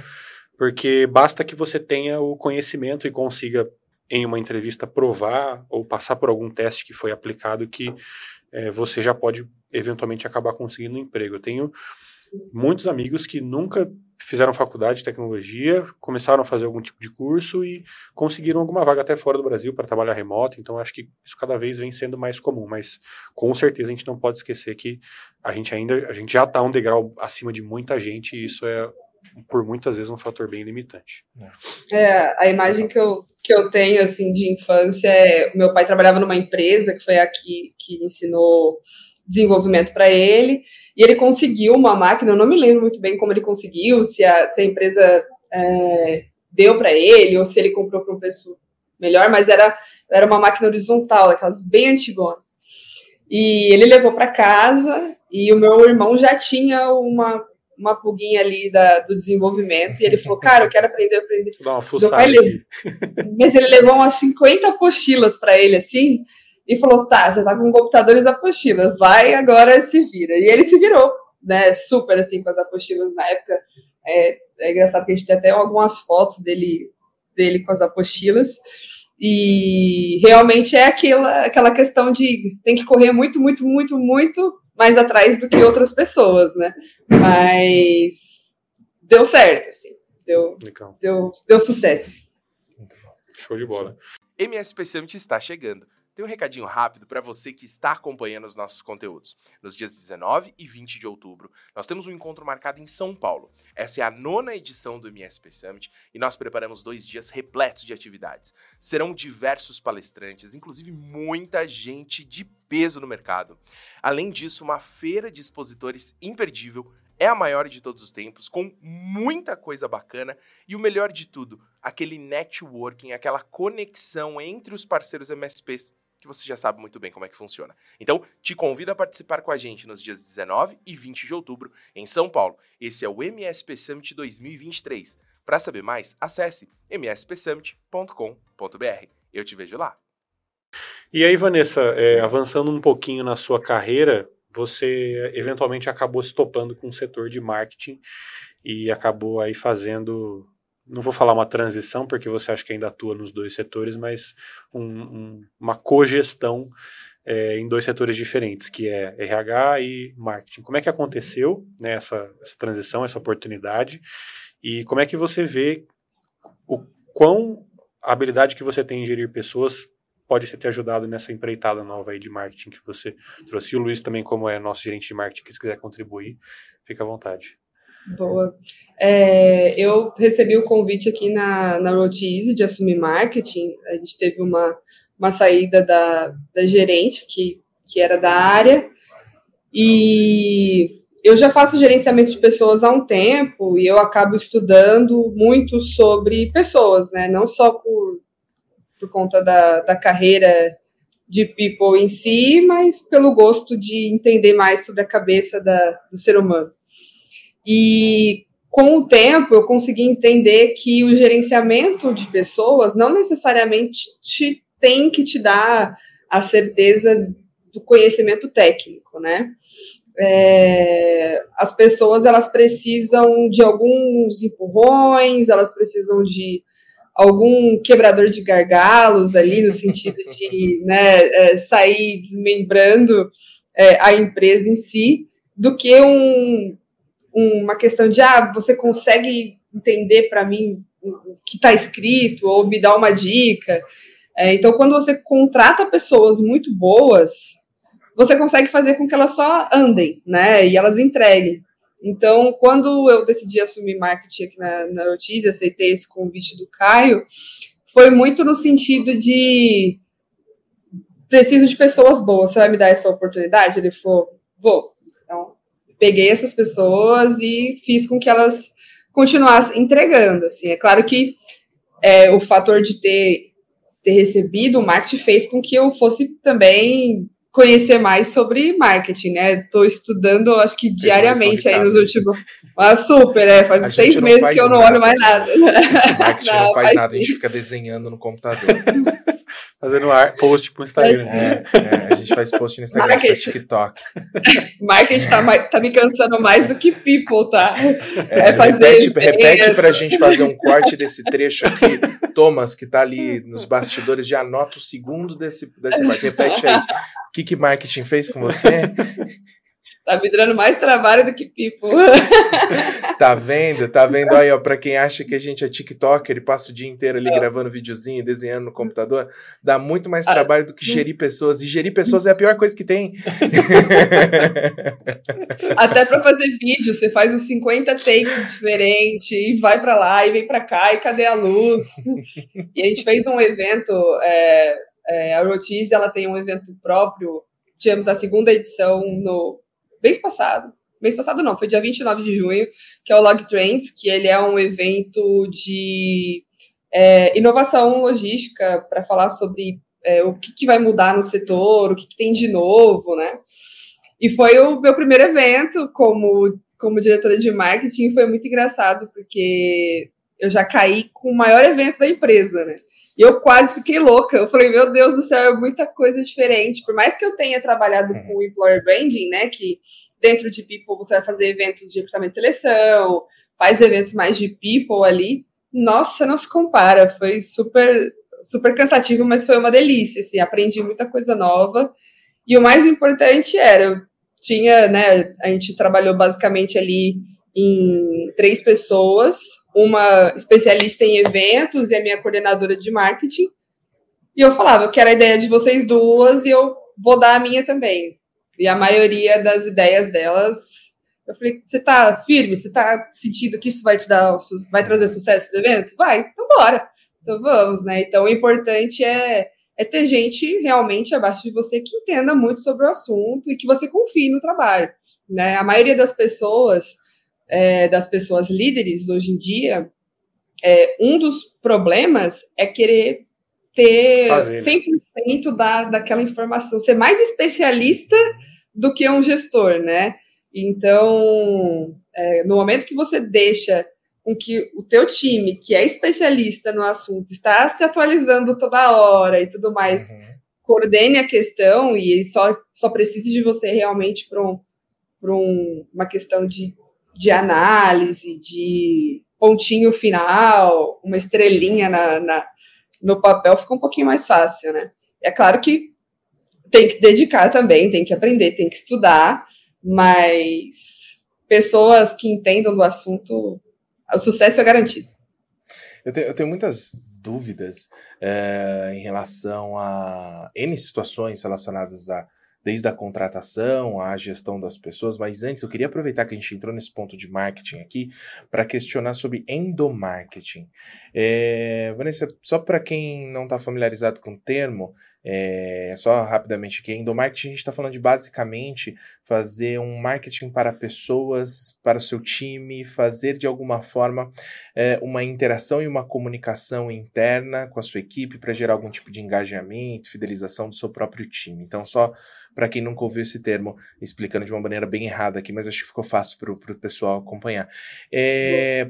Porque basta que você tenha o conhecimento e consiga, em uma entrevista, provar ou passar por algum teste que foi aplicado que é, você já pode eventualmente acabar conseguindo um emprego. Eu tenho muitos amigos que nunca fizeram faculdade de tecnologia, começaram a fazer algum tipo de curso e conseguiram alguma vaga até fora do Brasil para trabalhar remoto. Então, acho que isso cada vez vem sendo mais comum. Mas, com certeza, a gente não pode esquecer que a gente ainda, a gente já está um degrau acima de muita gente e isso é por muitas vezes um fator bem limitante. É, a imagem que eu, que eu tenho assim de infância é meu pai trabalhava numa empresa que foi aqui que ensinou desenvolvimento para ele e ele conseguiu uma máquina, eu não me lembro muito bem como ele conseguiu, se a, se a empresa é, deu para ele ou se ele comprou por um preço melhor, mas era, era uma máquina horizontal, aquelas bem antigonas. E ele levou para casa e o meu irmão já tinha uma, uma pulguinha ali da, do desenvolvimento. E ele falou, cara, eu quero aprender, aprender. Dá uma fuçada aqui. Mas ele levou umas 50 apostilas para ele, assim, e falou, tá, você tá com computadores apostilas, vai agora se vira. E ele se virou, né, super, assim, com as apostilas na época. É, é engraçado que a gente tem até algumas fotos dele, dele com as apostilas. E realmente é aquela, aquela questão de tem que correr muito, muito, muito, muito mais atrás do que outras pessoas, né? Mas deu certo, assim. Deu, deu, deu sucesso. Show de bola. MSP Summit está chegando. Tem um recadinho rápido para você que está acompanhando os nossos conteúdos. Nos dias 19 e 20 de outubro, nós temos um encontro marcado em São Paulo. Essa é a nona edição do MSP Summit e nós preparamos dois dias repletos de atividades. Serão diversos palestrantes, inclusive muita gente de peso no mercado. Além disso, uma feira de expositores imperdível é a maior de todos os tempos, com muita coisa bacana e o melhor de tudo, aquele networking, aquela conexão entre os parceiros MSPs que você já sabe muito bem como é que funciona. Então, te convido a participar com a gente nos dias 19 e 20 de outubro em São Paulo. Esse é o MSP Summit 2023. Para saber mais, acesse mspsummit.com.br. Eu te vejo lá. E aí, Vanessa, é, avançando um pouquinho na sua carreira, você eventualmente acabou se topando com o setor de marketing e acabou aí fazendo, não vou falar uma transição, porque você acha que ainda atua nos dois setores, mas um, um, uma cogestão é, em dois setores diferentes, que é RH e marketing. Como é que aconteceu né, essa, essa transição, essa oportunidade, e como é que você vê o quão a habilidade que você tem em gerir pessoas pode ter ajudado nessa empreitada nova aí de marketing que você trouxe. E o Luiz também, como é nosso gerente de marketing, se quiser contribuir, fica à vontade. Boa. É, eu recebi o convite aqui na, na Road Easy de assumir marketing. A gente teve uma, uma saída da, da gerente, que, que era da área, e eu já faço gerenciamento de pessoas há um tempo e eu acabo estudando muito sobre pessoas, né? Não só por por conta da, da carreira de people em si, mas pelo gosto de entender mais sobre a cabeça da, do ser humano. E com o tempo eu consegui entender que o gerenciamento de pessoas não necessariamente te, tem que te dar a certeza do conhecimento técnico, né? É, as pessoas elas precisam de alguns empurrões, elas precisam de algum quebrador de gargalos ali, no sentido de né, é, sair desmembrando é, a empresa em si, do que um, uma questão de, ah, você consegue entender para mim o que está escrito, ou me dar uma dica. É, então, quando você contrata pessoas muito boas, você consegue fazer com que elas só andem, né, e elas entreguem. Então, quando eu decidi assumir marketing aqui na, na aceitei esse convite do Caio, foi muito no sentido de preciso de pessoas boas, você vai me dar essa oportunidade? Ele falou, vou. Peguei essas pessoas e fiz com que elas continuassem entregando. Assim. É claro que é, o fator de ter, ter recebido o marketing fez com que eu fosse também conhecer mais sobre marketing, né? Estou estudando, acho que diariamente aí nos últimos. Ah, super, é. Faz seis meses que eu não olho mais nada. Marketing não, não faz, faz nada, a gente fica desenhando no computador. Fazendo post pro Instagram. É, é, a gente faz post no Instagram, faz TikTok. Marketing tá, tá, me cansando mais do que people, tá? É, é fazer repete, repete pra gente fazer um corte desse trecho aqui. Thomas, que tá ali nos bastidores, já anota o segundo desse, desse corte. Repete aí. O que, que marketing fez com você? Tá me dando mais trabalho do que people. Tá vendo? Tá vendo aí, ó, pra quem acha que a gente é TikToker e passa o dia inteiro ali é. gravando videozinho, desenhando no computador, dá muito mais ah, trabalho do que gerir pessoas. E gerir pessoas é a pior coisa que tem. Até pra fazer vídeo, você faz uns 50 takes diferentes e vai pra lá e vem pra cá e cadê a luz? E a gente fez um evento, é, é, a Rotiz, ela tem um evento próprio, tivemos a segunda edição no mês passado, mês passado não, foi dia 29 de junho, que é o Log Trends, que ele é um evento de é, inovação logística para falar sobre é, o que, que, vai mudar no setor, o que, que, tem de novo, né? E foi o meu primeiro evento como, como diretora de marketing, foi muito engraçado, porque eu já caí com o maior evento da empresa, né? E eu quase fiquei louca. Eu falei, meu Deus do céu, é muita coisa diferente. Por mais que eu tenha trabalhado uhum. com employer branding, né? Que dentro de People você vai fazer eventos de recrutamento de seleção, faz eventos mais de People ali. Nossa, não se compara. Foi super, super cansativo, mas foi uma delícia. Assim, aprendi muita coisa nova. E o mais importante era, eu tinha, né? A gente trabalhou basicamente ali em três pessoas uma especialista em eventos e a minha coordenadora de marketing. E eu falava, eu quero a ideia de vocês duas e eu vou dar a minha também. E a maioria das ideias delas, eu falei, você tá firme? Você tá sentindo que isso vai te dar, vai trazer sucesso para o evento? Vai, então bora. Então vamos, né? Então o importante é, é ter gente realmente abaixo de você que entenda muito sobre o assunto e que você confie no trabalho, né? A maioria das pessoas é, das pessoas líderes hoje em dia, é, um dos problemas é querer ter Fazer, 100% da, daquela informação, ser mais especialista do que um gestor, né? Então, é, no momento que você deixa com que o teu time, que é especialista no assunto, está se atualizando toda hora e tudo mais, uhum. coordene a questão e só, só precise de você realmente para um, um, uma questão de de análise, de pontinho final, uma estrelinha na, na, no papel, fica um pouquinho mais fácil, né? É claro que tem que dedicar também, tem que aprender, tem que estudar, mas pessoas que entendam do assunto, o sucesso é garantido. Eu tenho, eu tenho muitas dúvidas é, em relação a N situações relacionadas a desde a contratação à gestão das pessoas, mas antes eu queria aproveitar que a gente entrou nesse ponto de marketing aqui para questionar sobre endomarketing. É, Vanessa, só para quem não está familiarizado com o termo, é, só rapidamente aqui, endomarketing a gente está falando de basicamente fazer um marketing para pessoas, para o seu time, fazer de alguma forma é, uma interação e uma comunicação interna com a sua equipe para gerar algum tipo de engajamento, fidelização do seu próprio time. Então, só para quem nunca ouviu esse termo, explicando de uma maneira bem errada aqui, mas acho que ficou fácil para o pessoal acompanhar. É,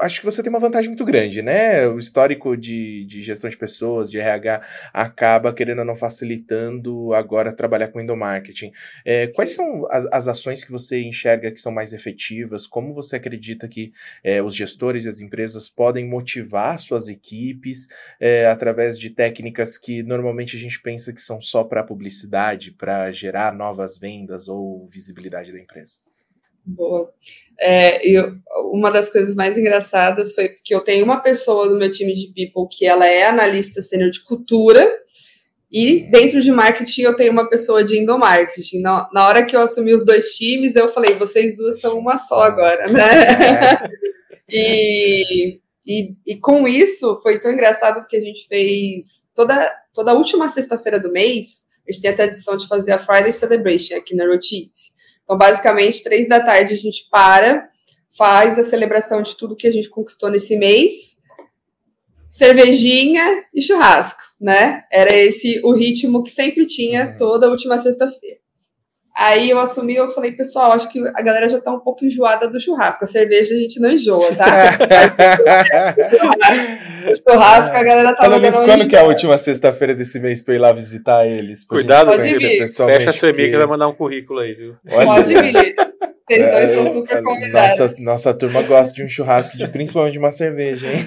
acho que você tem uma vantagem muito grande, né? O histórico de, de gestão de pessoas, de RH, acaba, querendo ou não, facilitando agora trabalhar com endomarketing. É, quais são as, as, ações que você enxerga que são mais efetivas? Como você acredita que é, os gestores e as empresas podem motivar suas equipes é, através de técnicas que normalmente a gente pensa que são só para publicidade, para gerar novas vendas ou visibilidade da empresa? Boa. É, eu, uma das coisas mais engraçadas foi que eu tenho uma pessoa no meu time de people que ela é analista sênior de cultura e dentro de marketing eu tenho uma pessoa de endomarketing. Na, na hora que eu assumi os dois times, eu falei, vocês duas são uma só agora, né? e, e, e com isso foi tão engraçado que a gente fez toda, toda a última sexta-feira do mês, a gente tem a tradição de fazer a Friday Celebration aqui na Rotites. Então, basicamente, três da tarde a gente para, faz a celebração de tudo que a gente conquistou nesse mês, cervejinha e churrasco, né? Era esse o ritmo que sempre tinha uhum. toda a última sexta-feira. Aí eu assumi, eu falei, pessoal, acho que a galera já tá um pouco enjoada do churrasco. A cerveja a gente não enjoa, tá? churrasco, a galera tá Falando isso, quando que é a última sexta-feira desse mês pra ir lá visitar eles? Cuidado, gente, fecha a sua e-mail que vai mandar um currículo aí, viu? Pode vir. Vocês dois estão super convidados. Nossa, nossa turma gosta de um churrasco, de, principalmente de uma cerveja, hein?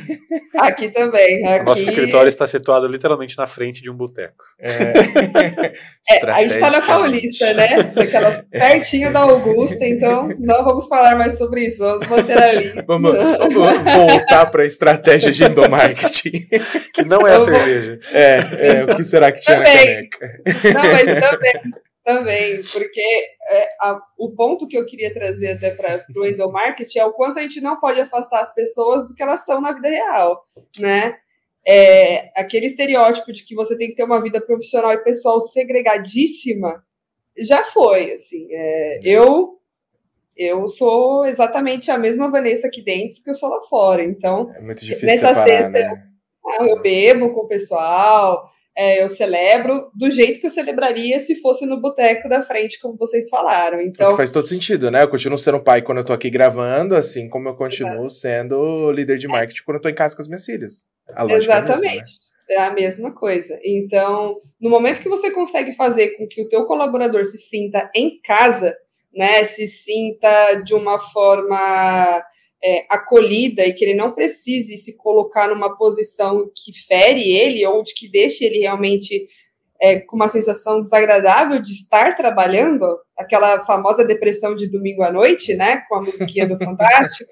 Aqui também. Aqui... Nosso escritório está situado literalmente na frente de um boteco. É, é, a gente está na Paulista, né? Aquela pertinho da Augusta, então não vamos falar mais sobre isso, vamos manter ali. Vamos, vamos voltar para a estratégia de endomarketing. Que não é a cerveja. É, é, o que será que tinha também. na caneca? Não, mas também também, porque é, a, o ponto que eu queria trazer até para o endomarketing é o quanto a gente não pode afastar as pessoas do que elas são na vida real, né? É, aquele estereótipo de que você tem que ter uma vida profissional e pessoal segregadíssima já foi, assim. É, eu eu sou exatamente a mesma Vanessa aqui dentro que eu sou lá fora, então é muito difícil nessa separar, sexta né? eu, eu bebo com o pessoal, é, eu celebro do jeito que eu celebraria se fosse no boteco da frente, como vocês falaram. Então faz todo sentido, né? Eu continuo sendo pai quando eu tô aqui gravando, assim como eu continuo sendo líder de marketing quando eu tô em casa com as minhas filhas. Exatamente. É, mesma, né? é a mesma coisa. Então, no momento que você consegue fazer com que o teu colaborador se sinta em casa, né, se sinta de uma forma é, acolhida e que ele não precise se colocar numa posição que fere ele ou de que deixe ele realmente é, com uma sensação desagradável de estar trabalhando, aquela famosa depressão de domingo à noite, né, com a musiquinha do Fantástico.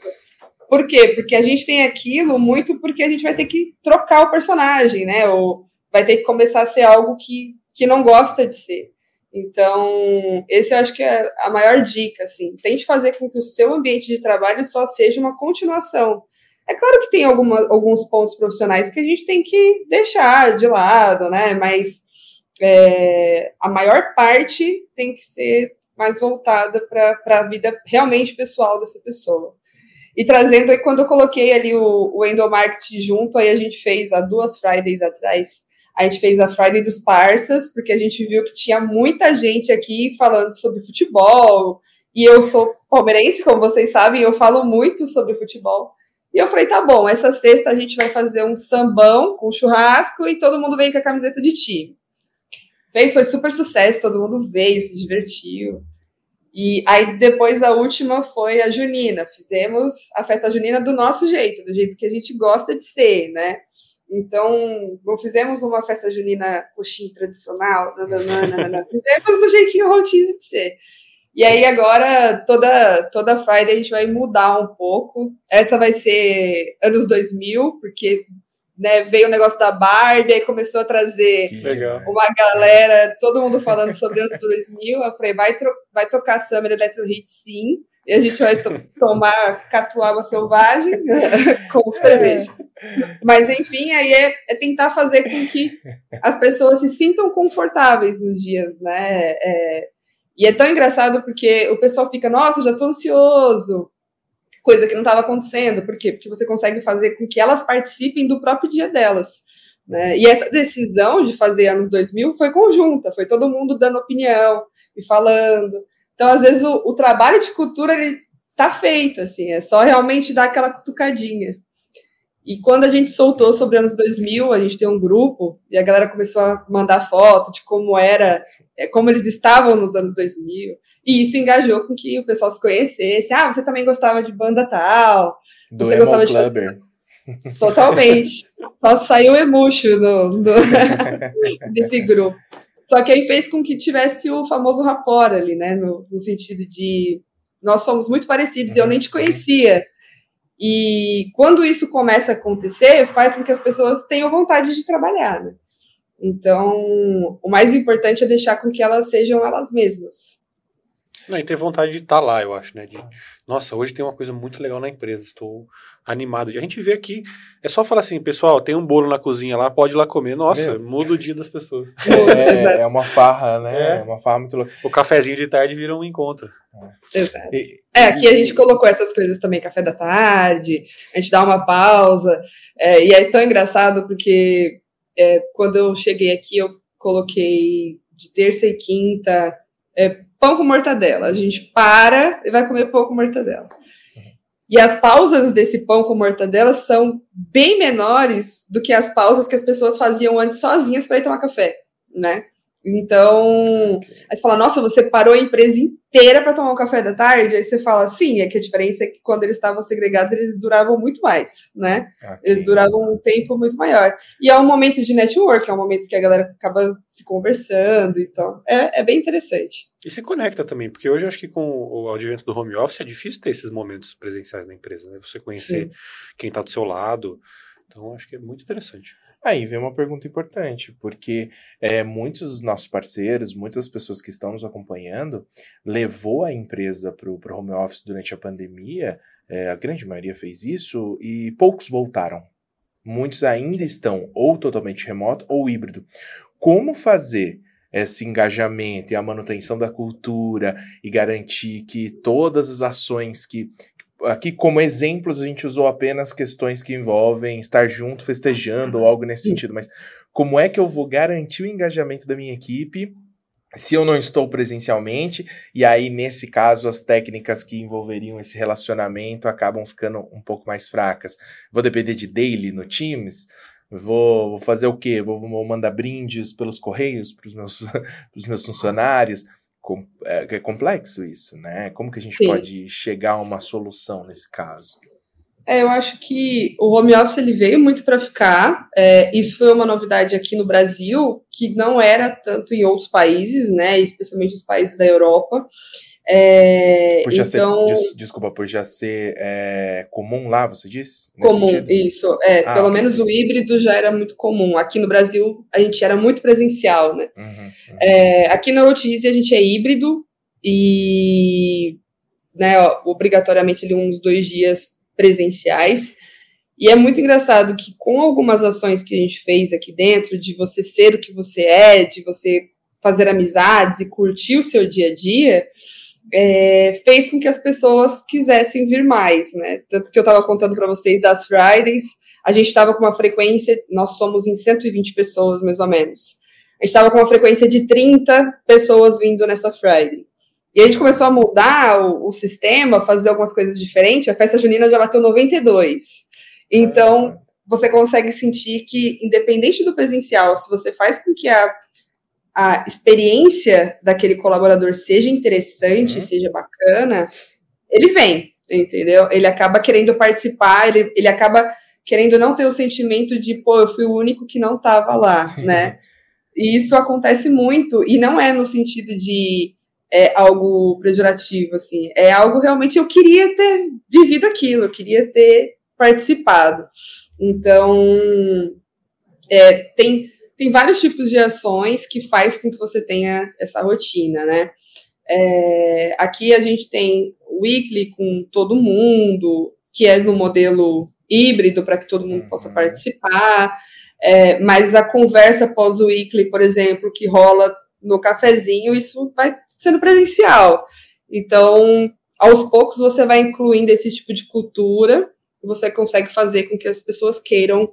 Por quê? Porque a gente tem aquilo muito porque a gente vai ter que trocar o personagem, né, ou vai ter que começar a ser algo que, que não gosta de ser. Então, esse eu acho que é a maior dica, assim. Tente fazer com que o seu ambiente de trabalho só seja uma continuação. É claro que tem alguma, alguns pontos profissionais que a gente tem que deixar de lado, né? Mas é, a maior parte tem que ser mais voltada para a vida realmente pessoal dessa pessoa. E trazendo aí, quando eu coloquei ali o, o endomarketing junto, aí a gente fez há duas Fridays atrás a gente fez a Friday dos Parças, porque a gente viu que tinha muita gente aqui falando sobre futebol. E eu sou palmeirense, como vocês sabem, eu falo muito sobre futebol. E eu falei, tá bom, essa sexta a gente vai fazer um sambão com churrasco e todo mundo vem com a camiseta de time. Fez, foi super sucesso, todo mundo veio, se divertiu. E aí depois a última foi a junina. Fizemos a festa junina do nosso jeito, do jeito que a gente gosta de ser, né? Então, não fizemos uma festa junina coxinha tradicional, não, não, não, não, fizemos do jeitinho rotize de ser. E aí agora, toda, toda Friday a gente vai mudar um pouco. Essa vai ser anos 2000, porque né, veio o negócio da Barbie, aí começou a trazer uma galera, todo mundo falando sobre anos 2000. Eu falei, vai, vai tocar Summer Electro Hit sim, e a gente vai tomar catuaba selvagem com cerveja. Mas, enfim, aí é, é, tentar fazer com que as pessoas se sintam confortáveis nos dias, né? É, e é tão engraçado porque o pessoal fica, nossa, já estou ansioso, coisa que não estava acontecendo. Por quê? Porque você consegue fazer com que elas participem do próprio dia delas. Né? E essa decisão de fazer anos 2000 foi conjunta, foi todo mundo dando opinião e falando. Então, às vezes, o, o trabalho de cultura ele tá feito, assim, é só realmente dar aquela cutucadinha. E quando a gente soltou sobre anos 2000, a gente tem um grupo e a galera começou a mandar foto de como era, é, como eles estavam nos anos 2000. E isso engajou com que o pessoal se conhecesse. Ah, você também gostava de banda tal. Do você gostava Clubber. de Totalmente. Só saiu emuxo no, no desse grupo. Só que aí fez com que tivesse o famoso rapport ali, né? No, no sentido de nós somos muito parecidos e eu nem te conhecia. E quando isso começa a acontecer, faz com que as pessoas tenham vontade de trabalhar, né? Então, o mais importante é deixar com que elas sejam elas mesmas. Não, e ter vontade de estar tá lá, eu acho, né? De, nossa, hoje tem uma coisa muito legal na empresa, estou animado. A gente vê aqui, é só falar assim, pessoal, tem um bolo na cozinha lá, pode ir lá comer. Nossa, Meu. muda o dia das pessoas. É, é uma farra, né? É. é uma farra muito louca. O cafezinho de tarde vira um encontro. Exato. E, é, aqui a gente colocou essas coisas também, café da tarde, a gente dá uma pausa. É, e é tão engraçado porque é, quando eu cheguei aqui, eu coloquei de terça e quinta é, pão com mortadela. A gente para e vai comer pão com mortadela. E as pausas desse pão com mortadela são bem menores do que as pausas que as pessoas faziam antes sozinhas para ir tomar café, né? Então, aí você fala, nossa, você parou a empresa inteira para tomar um café da tarde? Aí você fala, sim, é que a diferença é que quando eles estavam segregados, eles duravam muito mais, né? Okay. Eles duravam um tempo muito maior. E é um momento de network, é um momento que a galera acaba se conversando, então é, é bem interessante. E se conecta também, porque hoje eu acho que com o advento do home office é difícil ter esses momentos presenciais na empresa, né? Você conhecer sim. quem está do seu lado. Então, acho que é muito interessante. Aí vem uma pergunta importante, porque é, muitos dos nossos parceiros, muitas pessoas que estão nos acompanhando, levou a empresa para o home office durante a pandemia, é, a grande maioria fez isso, e poucos voltaram. Muitos ainda estão ou totalmente remoto ou híbrido. Como fazer esse engajamento e a manutenção da cultura e garantir que todas as ações que, aqui como exemplos a gente usou apenas questões que envolvem estar junto, festejando ou algo nesse sentido, mas como é que eu vou garantir o engajamento da minha equipe se eu não estou presencialmente, e aí, nesse caso, as técnicas que envolveriam esse relacionamento acabam ficando um pouco mais fracas. Vou depender de daily no Teams? Vou, vou fazer o quê? Vou, vou mandar brindes pelos correios para os meus, meus funcionários? Com, é, é, complexo isso, né? Como que a gente Sim. pode chegar a uma solução nesse caso? É, eu acho que o home office ele veio muito para ficar. É, isso foi uma novidade aqui no Brasil, que não era tanto em outros países, né? Especialmente os países da Europa. É, por já então, ser, des, desculpa, por já ser é, comum lá, você disse? Comum, sentido? isso. É, ah, pelo menos o híbrido já era muito comum. Aqui no Brasil, a gente era muito presencial, né? Uhum, uhum. É, aqui na Otize, a gente é híbrido e né, ó, obrigatoriamente ali uns dois dias presenciais. E é muito engraçado que com algumas ações que a gente fez aqui dentro, de você ser o que você é, de você fazer amizades e curtir o seu dia a dia, é, fez com que as pessoas quisessem vir mais, né? Tanto que eu estava contando para vocês das Fridays, a gente estava com uma frequência, nós somos em 120 pessoas, mais ou menos. A gente estava com uma frequência de 30 pessoas vindo nessa Friday. E a gente começou a mudar o, o sistema, fazer algumas coisas diferentes. A festa junina já bateu 92. Então, você consegue sentir que, independente do presencial, se você faz com que a a experiência daquele colaborador seja interessante, uhum. seja bacana, ele vem, entendeu? Ele acaba querendo participar, ele, ele acaba querendo não ter o sentimento de, pô, eu fui o único que não estava lá, né? E isso acontece muito, e não é no sentido de é, algo pejorativo, assim, é algo realmente, eu queria ter vivido aquilo, eu queria ter participado. Então, é, tem tem vários tipos de ações que faz com que você tenha essa rotina, né? É, aqui a gente tem weekly com todo mundo, que é no modelo híbrido para que todo mundo possa uhum. participar. É, mas a conversa pós weekly, por exemplo, que rola no cafezinho, isso vai sendo presencial. Então, aos poucos você vai incluindo esse tipo de cultura você consegue fazer com que as pessoas queiram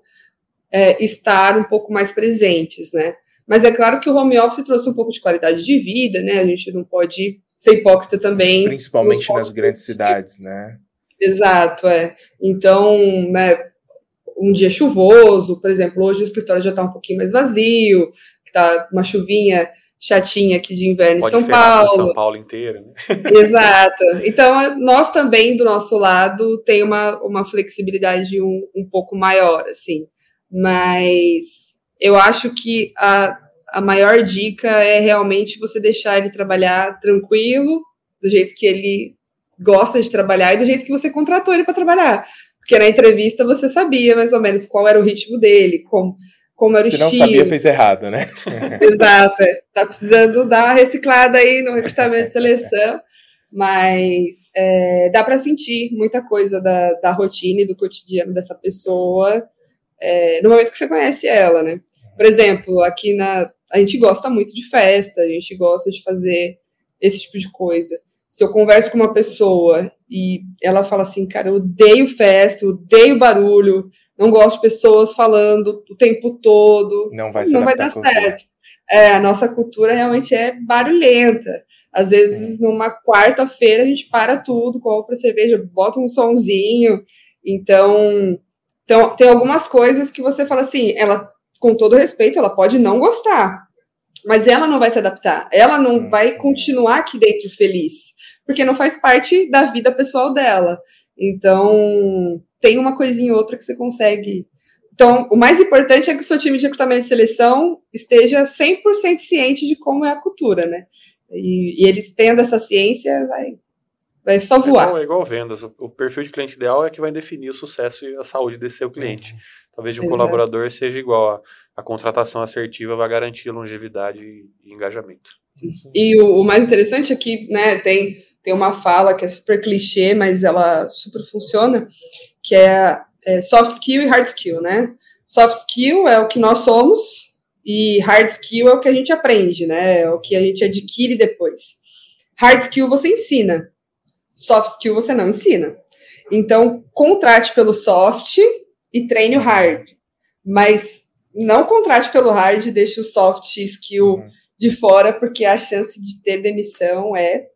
é, estar um pouco mais presentes, né? Mas é claro que o home office trouxe um pouco de qualidade de vida, né? A gente não pode ser hipócrita também. Principalmente nas grandes cidades, né? Exato, é. Então, né, um dia chuvoso, por exemplo, hoje o escritório já está um pouquinho mais vazio, está uma chuvinha chatinha aqui de inverno Pode em São Paulo. São Paulo inteira, né? Exato. Então, nós também, do nosso lado, tem uma, uma flexibilidade um, um pouco maior, assim mas eu acho que a, a maior dica é realmente você deixar ele trabalhar tranquilo, do jeito que ele gosta de trabalhar e do jeito que você contratou ele para trabalhar. Porque na entrevista você sabia mais ou menos qual era o ritmo dele, como, como era o Se estilo. Se não sabia, fez errado, né? Exato. É. Tá precisando dar uma reciclada aí no recrutamento de seleção. Mas é, dá para sentir muita coisa da, da rotina e do cotidiano dessa pessoa é, no momento que você conhece ela, né? Por exemplo, aqui na. A gente gosta muito de festa, a gente gosta de fazer esse tipo de coisa. Se eu converso com uma pessoa e ela fala assim, cara, eu odeio festa, eu odeio barulho, não gosto de pessoas falando o tempo todo. Não vai, não vai dar certo. É, a nossa cultura realmente é barulhenta. Às vezes, numa quarta-feira, a gente para tudo, compra cerveja, bota um sonzinho. Então, então, tem algumas coisas que você fala assim, ela, com todo respeito, ela pode não gostar, Mas ela não vai se adaptar, ela não Hum. vai continuar aqui dentro feliz, porque não faz parte da vida pessoal dela. Então, tem uma coisinha ou outra que você consegue. Então, o mais importante é que o seu time de recrutamento e seleção esteja 100% ciente de como é a cultura, né? E, e eles tendo essa ciência, vai, vai só É voar. igual, é igual vendas. O, o perfil de cliente ideal é que vai definir o sucesso e a saúde desse seu cliente. Talvez de um Exato. colaborador seja igual a, a contratação assertiva vai garantir longevidade e, e engajamento. E o, o mais interessante é que né, tem, tem uma fala que é super clichê, mas ela super funciona, que é, é soft skill e hard skill, né? Soft skill é o que nós somos e hard skill é o que a gente aprende, né? É o que a gente adquire depois. Hard skill você ensina, soft skill você não ensina. Então, contrate pelo soft e treine o hard. Mas não contrate pelo hard e deixe o soft skill Uhum. de fora, porque a chance de ter demissão é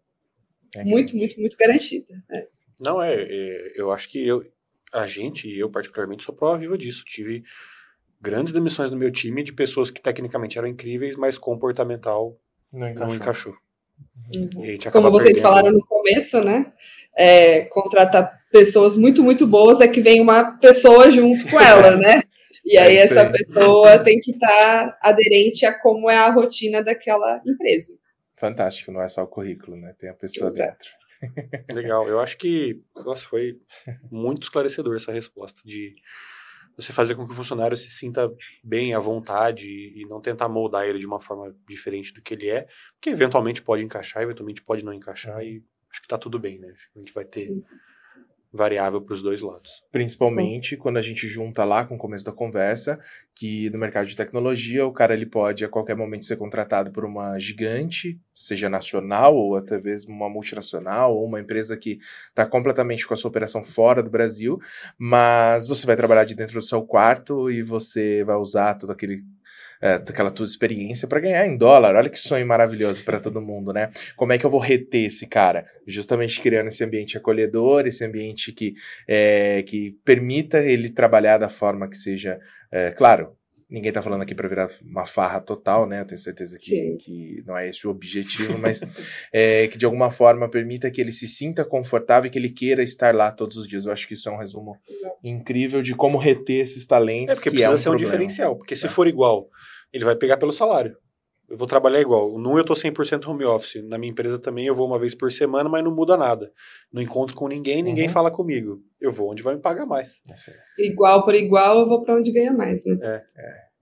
É muito, muito, muito garantida. né? Não, é, é, eu acho que eu, a gente, e eu particularmente, sou prova viva disso. Tive grandes demissões no meu time de pessoas que tecnicamente eram incríveis, mas comportamental Não não encaixou. Uhum. Como vocês perdendo. falaram no começo, né? É, contratar pessoas muito, muito boas é que vem uma pessoa junto com ela, né? E aí É essa aí. pessoa tem que estar aderente a como é a rotina daquela empresa. Fantástico, não é só o currículo, né? Tem a pessoa Exato. dentro. Legal, eu acho que nossa, foi muito esclarecedor essa resposta de você fazer com que o funcionário se sinta bem à vontade e e não tentar moldar ele de uma forma diferente do que ele é, porque eventualmente pode encaixar, eventualmente pode não encaixar e acho que tá tudo bem, né? A gente vai ter Sim. Variável para os dois lados. Principalmente quando a gente junta lá com o começo da conversa, que no mercado de tecnologia o cara ele pode a qualquer momento ser contratado por uma gigante, seja nacional ou até mesmo uma multinacional ou uma empresa que está completamente com a sua operação fora do Brasil, mas você vai trabalhar de dentro do seu quarto e você vai usar todo aquele é, aquela tua experiência para ganhar em dólar. Olha que sonho maravilhoso para todo mundo, né? Como é que eu vou reter esse cara? Justamente criando esse ambiente acolhedor, esse ambiente que, é, que permita ele trabalhar da forma que seja. é, claro, ninguém tá falando aqui para virar uma farra total, né? Eu tenho certeza que, que não é esse o objetivo, mas é, que de alguma forma permita que ele se sinta confortável e que ele queira estar lá todos os dias. Eu acho que isso é um resumo incrível de como reter esses É talentos, porque que precisa é um ser um problema. diferencial, porque se É. for igual, ele vai pegar pelo salário. Eu vou trabalhar igual. Num eu tô 100% home office. Na minha empresa também eu vou uma vez por semana, mas não muda nada. Não encontro com ninguém, ninguém Uhum. fala comigo. Eu vou onde vai me pagar mais. Aí. Igual por igual, eu vou para onde ganha mais, né?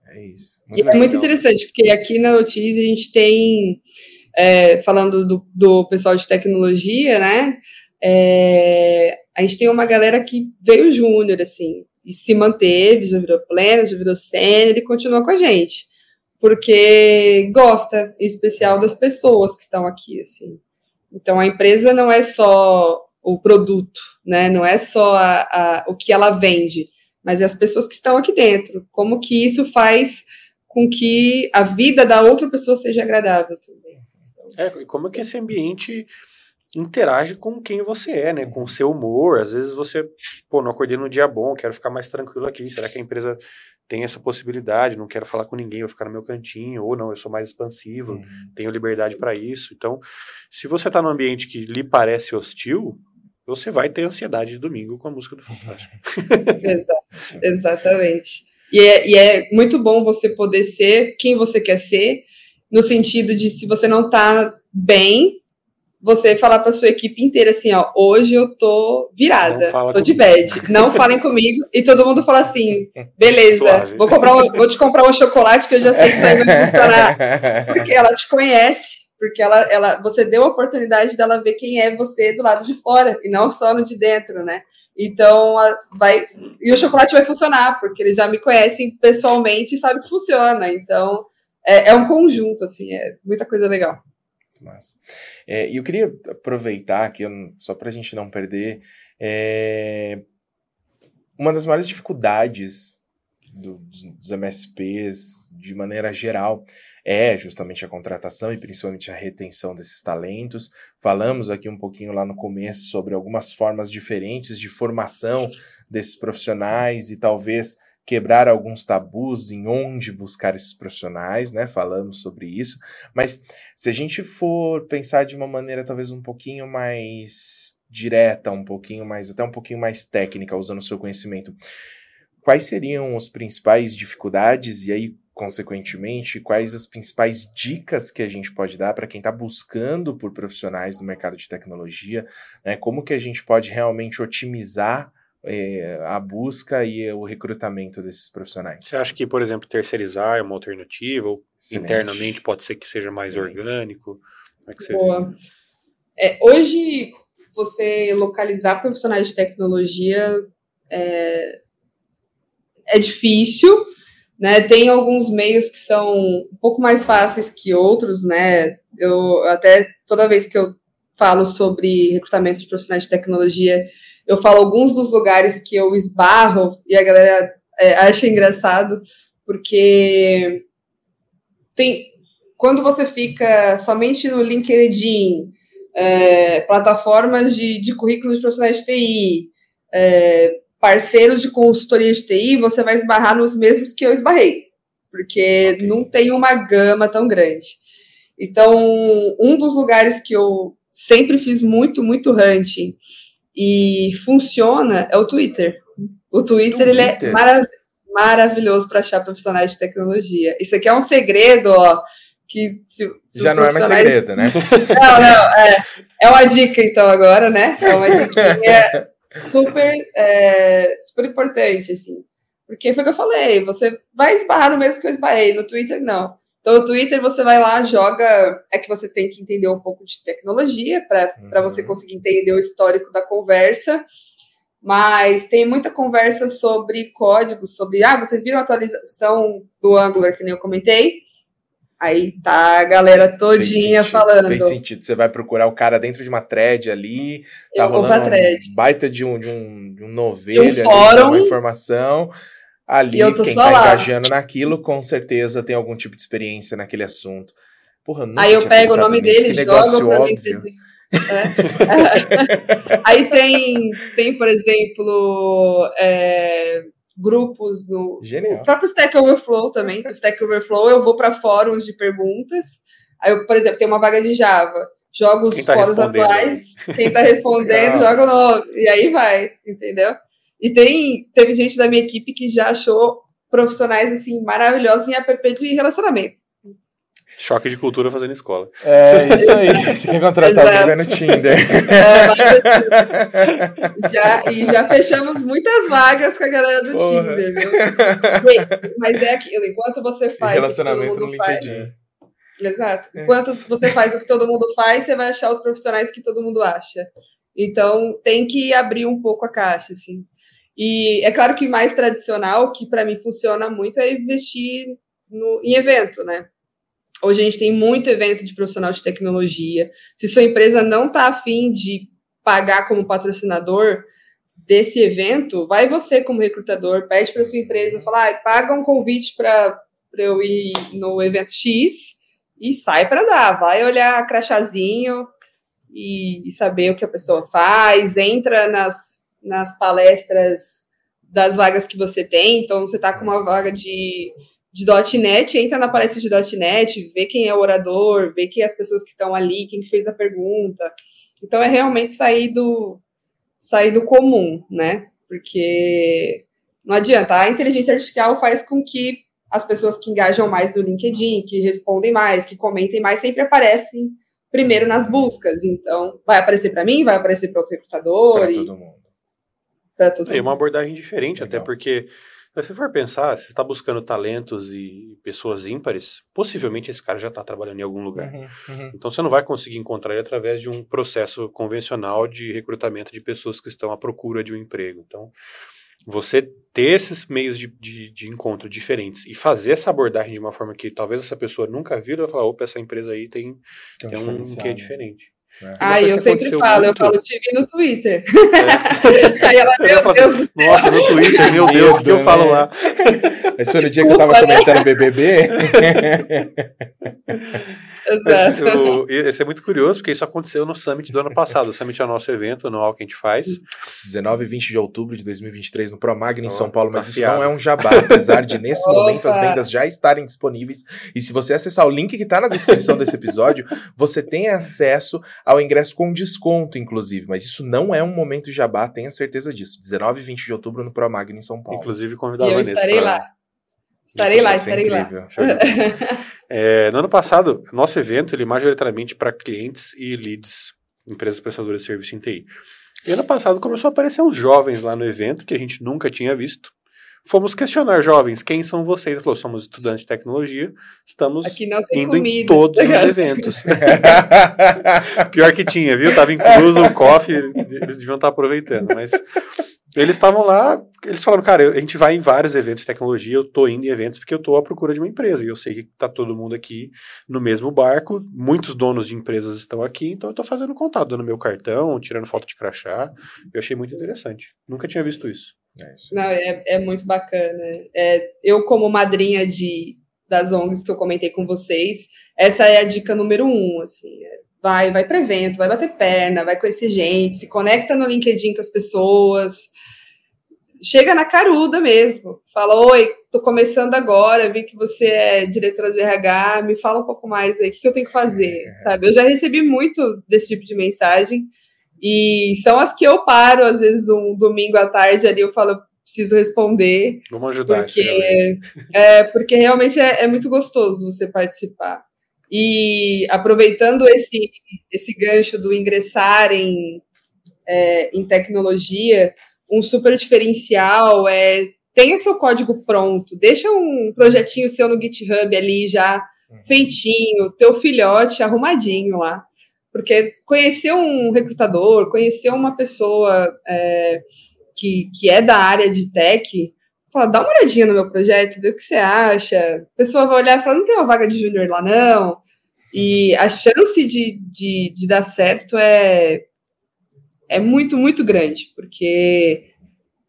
É isso. E é muito interessante, porque aqui na Notícia a gente tem, é, falando do, do pessoal de tecnologia, né? é, a gente tem uma galera que veio júnior, assim, e se manteve, já virou pleno, já virou sênior e continua com a gente. Porque gosta, em especial, das pessoas que estão aqui, assim. Então, a empresa não é só o produto, né? Não é só a, a, o que ela vende, mas é as pessoas que estão aqui dentro. Como que isso faz com que a vida da outra pessoa seja agradável também. É, e como é que esse ambiente interage com quem você é, né? Com o seu humor. Às vezes você, pô, não acordei num dia bom, quero ficar mais tranquilo aqui. Será que a empresa tem essa possibilidade? Não quero falar com ninguém, vou ficar no meu cantinho. Ou não, eu sou mais expansivo, Uhum. tenho liberdade para isso. Então, se você tá num ambiente que lhe parece hostil, você vai ter ansiedade de domingo com a música do Fantástico. Exato, exatamente. E é, e é muito bom você poder ser quem você quer ser, no sentido de se você não tá bem, você falar para sua equipe inteira assim, ó, hoje eu tô virada, tô de comigo. bad, não falem comigo, e todo mundo fala assim, beleza, Suave. vou comprar um- vou te comprar um chocolate que eu já sei que isso aí vai funcionar, porque ela te conhece, porque ela, ela, você deu a oportunidade dela ver quem é você do lado de fora e não só no de dentro, né? Então vai e o chocolate vai funcionar porque eles já me conhecem pessoalmente e sabem que funciona. Então é, é um conjunto assim, é muita coisa legal. Massa. É, e eu queria aproveitar aqui, só para a gente não perder, é, uma das maiores dificuldades do- dos MSPs, de maneira geral, é justamente a contratação e principalmente a retenção desses talentos. Falamos aqui um pouquinho lá no começo sobre algumas formas diferentes de formação desses profissionais e talvez quebrar alguns tabus em onde buscar esses profissionais, né? Falamos sobre isso. Mas se a gente for pensar de uma maneira talvez um pouquinho mais direta, um pouquinho mais, até um pouquinho mais técnica, usando o seu conhecimento, quais seriam as principais dificuldades e aí, consequentemente, quais as principais dicas que a gente pode dar para quem está buscando por profissionais do mercado de tecnologia, né? Como que a gente pode realmente otimizar é, a busca e o recrutamento desses profissionais. Você acha que, por exemplo, terceirizar é uma alternativa? Ou Excelente. internamente pode ser que seja mais Excelente. orgânico? Como é que você Boa. É, hoje, você localizar profissionais de tecnologia é, é difícil, né? Tem alguns meios que são um pouco mais fáceis que outros, né? Eu até toda vez que eu falo sobre recrutamento de profissionais de tecnologia, eu falo alguns dos lugares que eu esbarro e a galera é, acha engraçado, porque tem quando você fica somente no LinkedIn, é, plataformas de, de currículos de profissionais de TI, é, parceiros de consultoria de TI, você vai esbarrar nos mesmos que eu esbarrei, porque okay. não tem uma gama tão grande. Então, um dos lugares que eu sempre fiz muito, muito hunting e funciona é o Twitter. O Twitter, Twitter. ele é marav maravilhoso para achar profissionais de tecnologia. Isso aqui é um segredo, ó. Que se, se Já não é mais segredo, né? Não, não, é, é uma dica então agora, né? É uma dica super, é, super importante, assim. Porque foi o que eu falei, você vai esbarrar no mesmo que eu esbarrei, no Twitter não. Então, o Twitter, você vai lá, joga. É que você tem que entender um pouco de tecnologia para uhum. você conseguir entender o histórico da conversa. Mas tem muita conversa sobre código, sobre. Ah, vocês viram a atualização do Angular, que nem eu comentei? Aí tá a galera todinha falando. Tem sentido. Você vai procurar o cara dentro de uma thread ali, tá eu rolando um baita de um, de um, de um novelho, um fórum, ali, uma informação ali, quem tá lá. engajando naquilo, com certeza tem algum tipo de experiência naquele assunto. Porra, Aí eu pego o nome dele, jogo pra óbvio. É. Aí tem, tem, por exemplo, é, grupos no, no próprio Stack Overflow também. O Stack Overflow eu vou para fóruns de perguntas. Aí, eu, por exemplo, tem uma vaga de Java. Jogo os tá fóruns atuais. Quem está respondendo, joga o nome. E aí vai, entendeu? E tem, teve gente da minha equipe que já achou profissionais assim maravilhosos em app de relacionamento. Choque de cultura fazendo escola. É, isso aí. Você quer contratar alguém vai no Tinder. É, já, e já fechamos muitas vagas com a galera do Porra. Tinder, viu? Mas é aquilo, enquanto você faz. Relacionamento no LinkedIn. Faz, exato. É. Enquanto você faz o que todo mundo faz, você vai achar os profissionais que todo mundo acha. Então, tem que abrir um pouco a caixa, assim. E é claro que mais tradicional, que para mim funciona muito, é investir no, em evento, né? Hoje a gente tem muito evento de profissional de tecnologia. Se sua empresa não está afim de pagar como patrocinador desse evento, vai você como recrutador, pede para sua empresa, falar, ah, paga um convite para eu ir no evento X e sai para dar. Vai olhar crachazinho e, e saber o que a pessoa faz, entra nas nas palestras das vagas que você tem. Então, você está com uma vaga de, de .NET, entra na palestra de .NET, vê quem é o orador, vê quem é as pessoas que estão ali, quem fez a pergunta. Então, é realmente sair do, sair do comum, né? Porque não adianta. A inteligência artificial faz com que as pessoas que engajam mais no LinkedIn, que respondem mais, que comentem mais, sempre aparecem primeiro nas buscas. Então, vai aparecer para mim, vai aparecer para outro recrutador. Para todo mundo é uma abordagem diferente, Legal. até porque se você for pensar, você está buscando talentos e pessoas ímpares, possivelmente esse cara já está trabalhando em algum lugar. Uhum, uhum. Então você não vai conseguir encontrar ele através de um processo convencional de recrutamento de pessoas que estão à procura de um emprego. Então, você ter esses meios de, de, de encontro diferentes e fazer essa abordagem de uma forma que talvez essa pessoa nunca viu, vai falar, opa, essa empresa aí tem, tem, tem um, um que é diferente. É. Ah, eu sempre falo, muito. eu falo, te vi no Twitter. É. Aí ela, Eu meu Deus. Nossa, no Twitter, meu Deus, o que eu falo né? lá? Esse foi no dia que eu tava né? comentando BBB. Exato. o- Isso é muito curioso, porque isso aconteceu no Summit do ano passado. O Summit é o nosso evento anual que a gente faz. 19 e 20 de outubro de 2023 no Promagna em Ó, São Paulo, tá mas isso não é um jabá, apesar de nesse Opa. momento as vendas já estarem disponíveis. E se você acessar o link que tá na descrição desse episódio, você tem acesso ao ingresso com desconto, inclusive. Mas isso não é um momento jabá, tenha certeza disso. 19 e 20 de outubro no Promagna em São Paulo. Inclusive, E convidar a eu Vanessa. estarei pra- lá. Estarei lá, estarei lá. incrível. Bola. É, no ano passado, nosso evento ele é majoritariamente para clientes e leads, empresas prestadoras de serviço em TI. E ano passado começou a aparecer uns jovens lá no evento que a gente nunca tinha visto. Fomos questionar jovens, quem são vocês? Ele falou, somos estudantes de tecnologia, estamos Aqui não tem indo em comida. todos os eventos. Pior que tinha, viu? Tava incluso o coffee, eles deviam estar aproveitando, mas eles estavam lá, eles falaram, cara, a gente vai em vários eventos de tecnologia, eu tô indo em eventos porque eu tô à procura de uma empresa, e eu sei que tá todo mundo aqui no mesmo barco, muitos donos de empresas estão aqui, então eu tô fazendo contato, dando meu cartão, tirando foto de crachá, eu achei muito interessante. Nunca tinha visto isso. É isso. Não, é, é muito bacana. É, eu, como madrinha de, das ONGs que eu comentei com vocês, essa é a dica número um, assim. é, vai, vai para evento, vai bater perna, vai conhecer gente, se conecta no LinkedIn com as pessoas. Chega na caruda mesmo. Fala, oi, tô começando agora, vi que você é diretora de RH, me fala um pouco mais aí, o que, que eu tenho que fazer, sabe? Eu já recebi muito desse tipo de mensagem, e são as que eu paro, às vezes, um domingo à tarde ali, eu falo, preciso responder, Vamos ajudar porque, é, porque realmente é, é muito gostoso você participar. E aproveitando esse, esse gancho do ingressar em, é, em tecnologia, um super diferencial é tenha seu código pronto, deixa um projetinho seu no GitHub ali já feitinho, teu filhote arrumadinho lá. Porque conhecer um recrutador, conhecer uma pessoa é, que, que é da área de tech, fala, dá uma olhadinha no meu projeto, vê o que você acha. A pessoa vai olhar e falar, não tem uma vaga de júnior lá, não. E a chance de, de, de dar certo é, é muito, muito grande, porque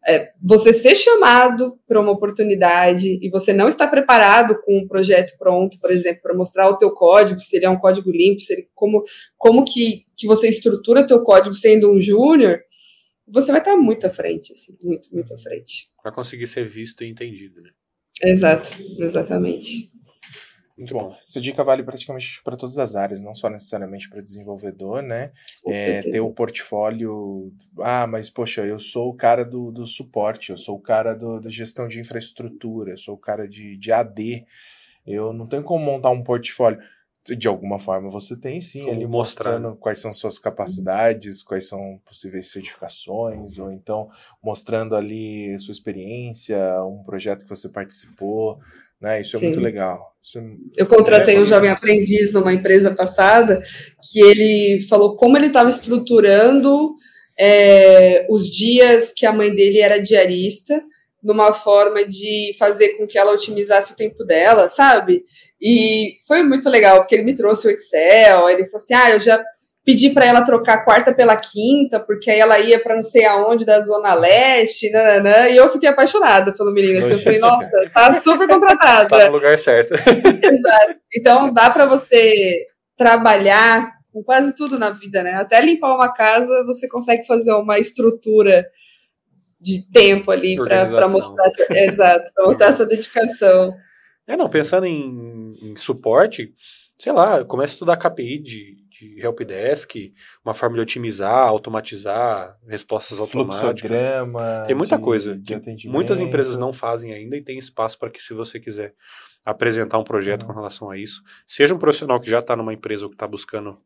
é, você ser chamado para uma oportunidade e você não está preparado com um projeto pronto, por exemplo, para mostrar o teu código, se ele é um código limpo, se ele, como, como que, que você estrutura o teu código sendo um júnior, você vai estar muito à frente, assim, muito, muito à frente. Para conseguir ser visto e entendido, né? Exato, exatamente. Muito bom. Essa dica vale praticamente para todas as áreas, não só necessariamente para desenvolvedor, né? É, ter o portfólio. Ah, mas poxa, eu sou o cara do, do suporte, eu sou o cara do, da gestão de infraestrutura, eu sou o cara de, de AD. Eu não tenho como montar um portfólio. De alguma forma você tem sim, Como ali mostrar, mostrando quais são suas capacidades, quais são possíveis certificações, ou então mostrando ali sua experiência, um projeto que você participou, né? Isso é Sim. muito legal. É Eu contratei É, um jovem aprendiz numa empresa passada que ele falou como ele estava estruturando é, os dias que a mãe dele era diarista, numa forma de fazer com que ela otimizasse o tempo dela, sabe? E foi muito legal, porque ele me trouxe o Excel, ele falou assim: ah, eu já pedi para ela trocar a quarta pela quinta, porque aí ela ia para não sei aonde da Zona Leste, nananã, e eu fiquei apaixonada pelo menino. assim, eu falei, nossa, tá super contratada. Tá no lugar certo. Exato. Então dá para você trabalhar com quase tudo na vida, né? Até limpar uma casa você consegue fazer uma estrutura de tempo ali para mostrar, exato, mostrar sua dedicação. É, não, pensando em, em suporte, sei lá, começa a estudar KPI de, de helpdesk, uma forma de otimizar, automatizar respostas automáticas. Tem muita de- coisa de que muitas empresas não fazem ainda e tem espaço para que, se você quiser apresentar um projeto Uhum. com relação a isso, seja um profissional que já está numa empresa ou que está buscando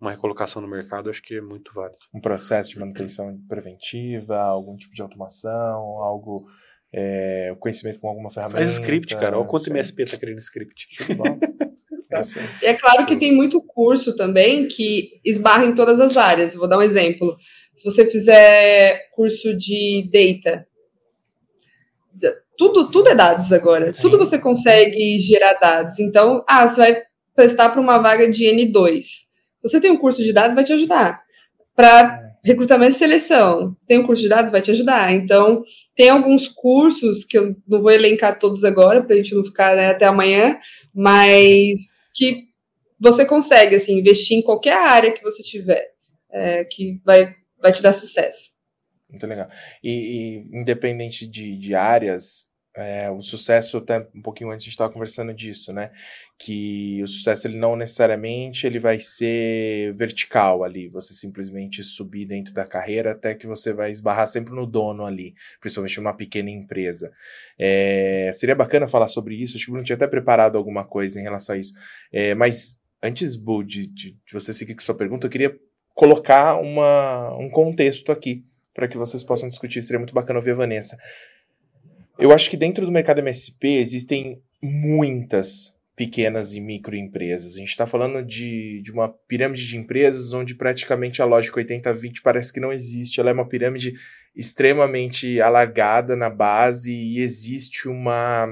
uma recolocação no mercado, acho que é muito válido. um processo de manutenção preventiva, algum tipo de automação, algo, é, conhecimento com alguma ferramenta. Faz script, cara. Olha quanto. MSP tá querendo script. É isso aí. E é claro que tem muito curso também que esbarra em todas as áreas. Vou dar um exemplo. Se você fizer curso de data, tudo, tudo é dados agora. Sim. Tudo você consegue gerar dados. Então, ah, você vai prestar para uma vaga de N2. Se Você tem um curso de dados, vai te ajudar. Para recrutamento e seleção, tem um curso de dados, vai te ajudar. Então, tem alguns cursos que eu não vou elencar todos agora, para a gente não ficar né, até amanhã, mas que você consegue assim, investir em qualquer área que você tiver, é, que vai, vai te dar sucesso. Muito legal. E, e independente de, de áreas, é, o sucesso, até um pouquinho antes a gente estava conversando disso, né? Que o sucesso ele não necessariamente ele vai ser vertical ali, você simplesmente subir dentro da carreira até que você vai esbarrar sempre no dono ali, principalmente numa pequena empresa. É, seria bacana falar sobre isso, acho que o Bruno tinha até preparado alguma coisa em relação a isso. É, mas antes, Bu, de, de, de você seguir com sua pergunta, eu queria colocar uma, um contexto aqui para que vocês possam discutir. Seria muito bacana ouvir a Vanessa. Eu acho que dentro do mercado MSP existem muitas pequenas e microempresas. A gente está falando de, de uma pirâmide de empresas onde praticamente a lógica 80-20 parece que não existe. Ela é uma pirâmide extremamente alargada na base e existe uma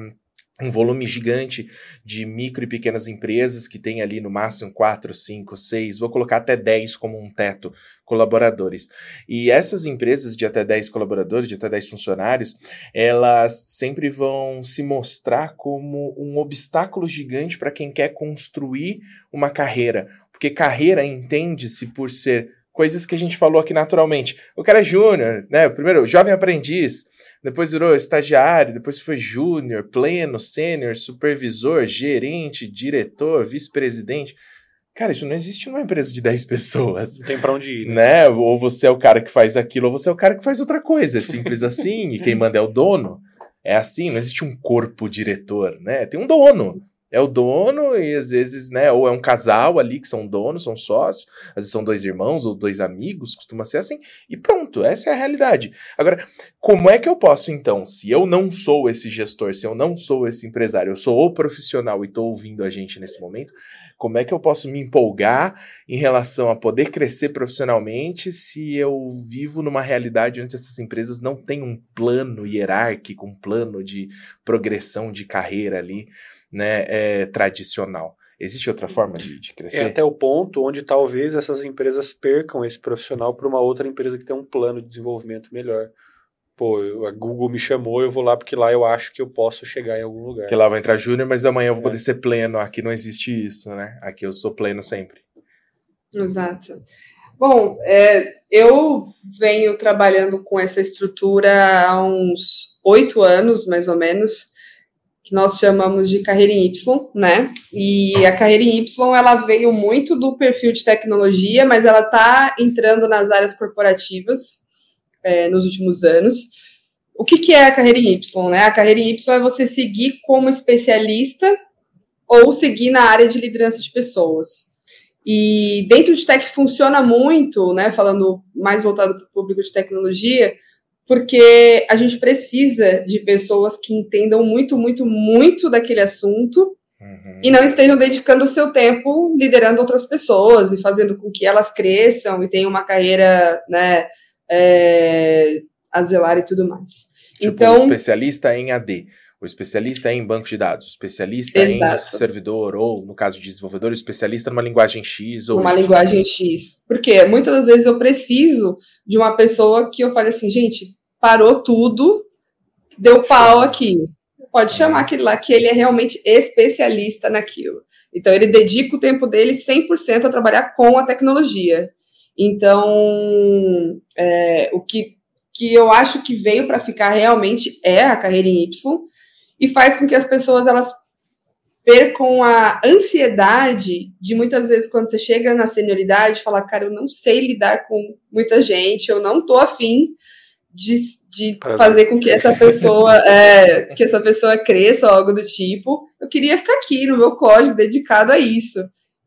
um volume gigante de micro e pequenas empresas que tem ali no máximo 4, 5, 6, vou colocar até 10 como um teto colaboradores. E essas empresas de até 10 colaboradores, de até 10 funcionários, elas sempre vão se mostrar como um obstáculo gigante para quem quer construir uma carreira, porque carreira entende-se por ser coisas que a gente falou aqui naturalmente. O cara é júnior, né? Primeiro, jovem aprendiz, depois virou estagiário, depois foi júnior, pleno, sênior, supervisor, gerente, diretor, vice-presidente. Cara, isso não existe numa empresa de 10 pessoas. Não tem pra onde ir. Né? né? Ou você é o cara que faz aquilo, ou você é o cara que faz outra coisa. É simples assim, e quem manda é o dono. É assim, não existe um corpo diretor, né? Tem um dono é o dono e às vezes, né, ou é um casal ali que são donos, são sócios, às vezes são dois irmãos ou dois amigos, costuma ser assim, e pronto, essa é a realidade. Agora, como é que eu posso então, se eu não sou esse gestor, se eu não sou esse empresário, eu sou o profissional e estou ouvindo a gente nesse momento, como é que eu posso me empolgar em relação a poder crescer profissionalmente se eu vivo numa realidade onde essas empresas não têm um plano hierárquico, um plano de progressão de carreira ali? Né, é, tradicional. Existe outra forma de, de, crescer? É até o ponto onde talvez essas empresas percam esse profissional para uma outra empresa que tem um plano de desenvolvimento melhor. Pô, a Google me chamou, eu vou lá porque lá eu acho que eu posso chegar em algum lugar. Que lá vai entrar júnior, mas amanhã eu vou é. poder ser pleno. Aqui não existe isso, né? Aqui eu sou pleno sempre. Exato. Bom, é, eu venho trabalhando com essa estrutura há uns oito anos, mais ou menos que nós chamamos de carreira em Y, né? E a carreira em Y ela veio muito do perfil de tecnologia, mas ela está entrando nas áreas corporativas é, nos últimos anos. O que, que é a carreira em Y? Né? A carreira em Y é você seguir como especialista ou seguir na área de liderança de pessoas. E dentro de tech funciona muito, né? Falando mais voltado para o público de tecnologia, porque a gente precisa de pessoas que entendam muito, muito, muito daquele assunto uhum. e não estejam dedicando o seu tempo liderando outras pessoas e fazendo com que elas cresçam e tenham uma carreira, né, é, a zelar e tudo mais. Tipo, então, especialista em AD o especialista em banco de dados, o especialista Exato. em servidor, ou no caso de desenvolvedor, o especialista numa linguagem X. Ou uma linguagem X. Porque muitas das vezes eu preciso de uma pessoa que eu fale assim, gente, parou tudo, deu pau aqui. Pode chamar aquele lá que ele é realmente especialista naquilo. Então, ele dedica o tempo dele 100% a trabalhar com a tecnologia. Então, é, o que, que eu acho que veio para ficar realmente é a carreira em Y e faz com que as pessoas elas percam a ansiedade de muitas vezes quando você chega na senioridade falar, cara, eu não sei lidar com muita gente, eu não tô afim de, de fazer com que essa pessoa é, que essa pessoa cresça ou algo do tipo. Eu queria ficar aqui no meu código dedicado a isso.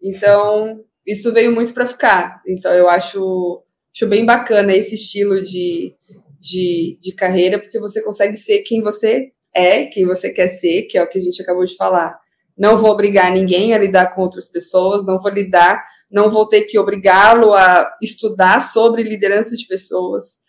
Então, isso veio muito para ficar. Então, eu acho, acho bem bacana esse estilo de, de, de carreira, porque você consegue ser quem você é, quem você quer ser, que é o que a gente acabou de falar. Não vou obrigar ninguém a lidar com outras pessoas, não vou lidar, não vou ter que obrigá-lo a estudar sobre liderança de pessoas.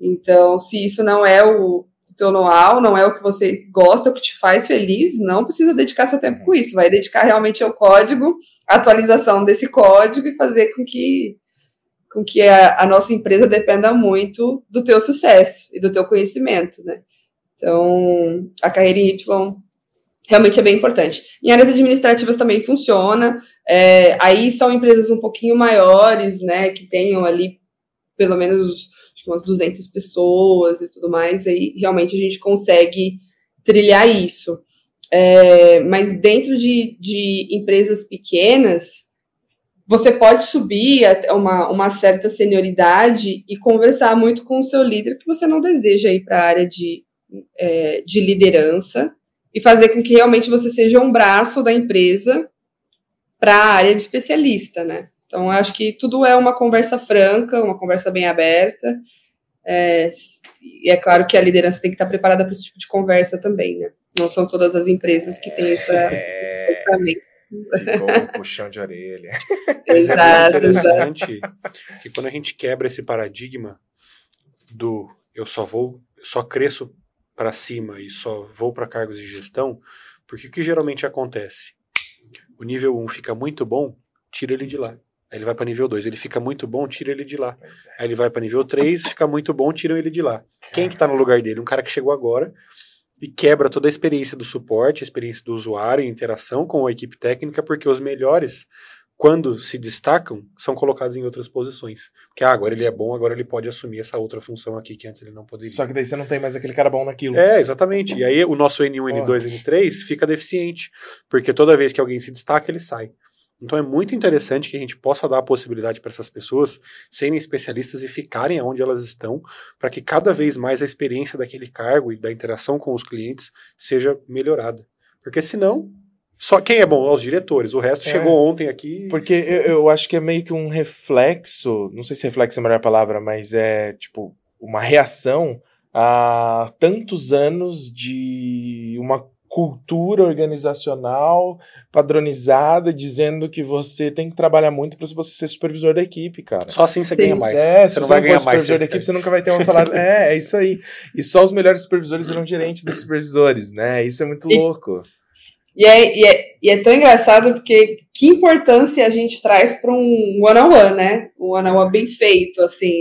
Então, se isso não é o teu know-how, não é o que você gosta, o que te faz feliz, não precisa dedicar seu tempo com isso. Vai dedicar realmente ao código, atualização desse código e fazer com que com que a, a, nossa empresa dependa muito do teu sucesso e do teu conhecimento, né? Então, a carreira em Y realmente é bem importante. Em áreas administrativas também funciona. É, aí são empresas um pouquinho maiores, né, que tenham ali pelo menos umas 200 pessoas e tudo mais, aí realmente a gente consegue trilhar isso. É, mas dentro de, de empresas pequenas, você pode subir até uma, uma certa senioridade e conversar muito com o seu líder que você não deseja ir para a área de, é, de liderança e fazer com que realmente você seja um braço da empresa para a área de especialista, né? Então, acho que tudo é uma conversa franca, uma conversa bem aberta. É, e é claro que a liderança tem que estar preparada para esse tipo de conversa também, né? Não são todas as empresas que têm essa. É... Ficou puxão de orelha. Exato, é interessante que quando a gente quebra esse paradigma do eu só vou, só cresço para cima e só vou para cargos de gestão, porque o que geralmente acontece? O nível 1 fica muito bom, tira ele de lá. Aí ele vai para nível 2, ele fica muito bom, tira ele de lá. É. Aí ele vai para nível 3, fica muito bom, tiram ele de lá. Quem que tá no lugar dele? Um cara que chegou agora e quebra toda a experiência do suporte, a experiência do usuário, a interação com a equipe técnica, porque os melhores quando se destacam, são colocados em outras posições. Porque ah, agora ele é bom, agora ele pode assumir essa outra função aqui que antes ele não poderia. Só que daí você não tem mais aquele cara bom naquilo. É, exatamente. E aí o nosso N1, N2, N3 fica deficiente, porque toda vez que alguém se destaca, ele sai. Então é muito interessante que a gente possa dar a possibilidade para essas pessoas serem especialistas e ficarem onde elas estão, para que cada vez mais a experiência daquele cargo e da interação com os clientes seja melhorada. Porque senão só quem é bom? Os diretores. O resto é, chegou ontem aqui. Porque eu, eu, acho que é meio que um reflexo, não sei se reflexo é a melhor palavra, mas é tipo uma reação a tantos anos de uma cultura organizacional padronizada dizendo que você tem que trabalhar muito para você ser supervisor da equipe, cara. Só assim você Sim. ganha mais. É, você não vai ganhar mais. supervisor da equipe, você nunca vai ter um salário. é, é isso aí. E só os melhores supervisores serão gerentes dos supervisores, né? Isso é muito louco. E é, e, é, e é tão engraçado porque que importância a gente traz para um one-on-one, né? Um one-on-one bem feito, assim.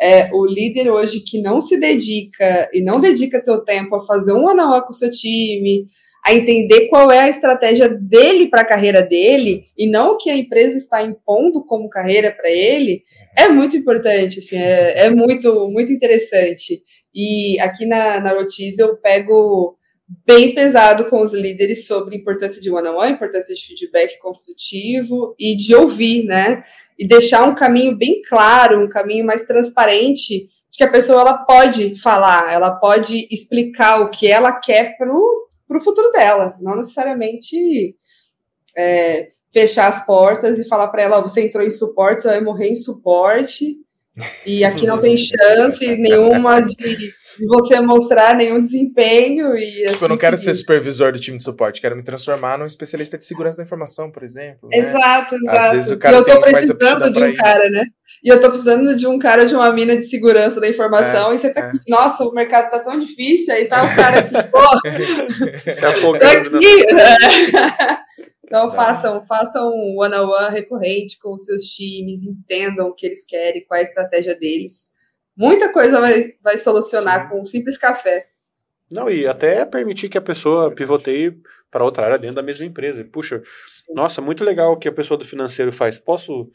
É, o líder hoje que não se dedica e não dedica teu tempo a fazer um one-on-one com o seu time, a entender qual é a estratégia dele para a carreira dele e não o que a empresa está impondo como carreira para ele, é muito importante, assim, é, é, muito, muito interessante. E aqui na, na Rotiz eu pego bem pesado com os líderes sobre a importância de one-on-one, importância de feedback construtivo e de ouvir, né? E deixar um caminho bem claro, um caminho mais transparente, de que a pessoa ela pode falar, ela pode explicar o que ela quer para o futuro dela, não necessariamente é, fechar as portas e falar para ela: você entrou em suporte, você vai morrer em suporte, e aqui não tem chance nenhuma de de você mostrar nenhum desempenho e tipo, assim, eu não quero seguir. ser supervisor do time de suporte, quero me transformar num especialista de segurança da informação, por exemplo. Né? Exato, exato. Às vezes o cara e eu tô precisando de um isso. cara, né? E eu tô precisando de um cara de uma mina de segurança da informação, é, e você tá é. aqui, nossa, o mercado tá tão difícil, aí tá o cara aqui, pô. Se afogando. Aqui, né? Então façam, façam um one-on-one recorrente com os seus times, entendam o que eles querem, qual é a estratégia deles Muita coisa vai, vai solucionar Sim. com um simples café. Não, e até permitir que a pessoa pivoteie para outra área dentro da mesma empresa. Puxa, Sim. nossa, muito legal o que a pessoa do financeiro faz. Posso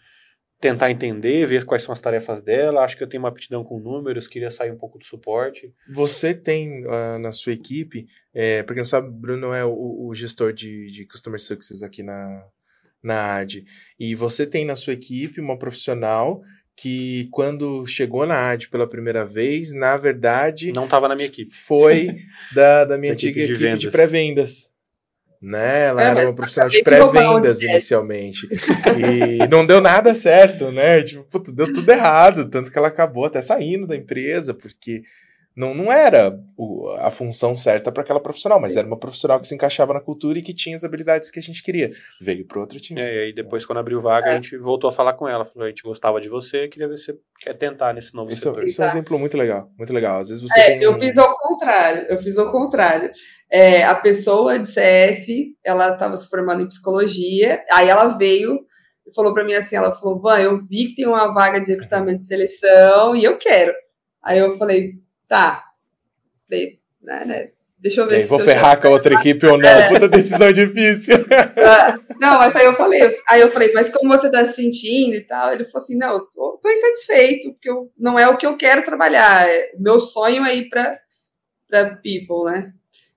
tentar entender, ver quais são as tarefas dela. Acho que eu tenho uma aptidão com números, queria sair um pouco do suporte. Você tem uh, na sua equipe, é, porque não sabe, Bruno é o, o gestor de, de Customer Success aqui na, na AD. E você tem na sua equipe uma profissional que quando chegou na AD pela primeira vez, na verdade. Não estava na minha equipe. Foi da, da minha da antiga equipe de, equipe de pré-vendas. Né? Ela é, era uma profissional de pré-vendas inicialmente. e não deu nada certo, né? Tipo, puto, deu tudo errado. Tanto que ela acabou até saindo da empresa, porque não, não era o, a função certa para aquela profissional, mas era uma profissional que se encaixava na cultura e que tinha as habilidades que a gente queria. Veio para outro time. É, e aí depois, quando abriu vaga, É. a gente voltou a falar com ela. Falou, a gente gostava de você, queria ver se você quer tentar nesse novo Esse, setor. é- esse é um exemplo muito legal, muito legal. Às vezes você É, tem eu um- fiz ao contrário, eu fiz ao contrário. É, a pessoa de CS, ela estava se formando em psicologia, aí ela veio e falou para mim assim, ela falou, Van, eu vi que tem uma vaga de recrutamento de seleção e eu quero. Aí eu falei, tá, né, né, deixa eu ver se vou ferrar com a outra equipe ou não. É. Puta decisão difícil. Ah, Não, mas aí eu falei, aí eu falei, mas como você tá se sentindo e tal? Ele falou assim, não, eu tô, tô insatisfeito, porque eu, não é o que eu quero trabalhar. é- O meu sonho é ir pra, pra People, né?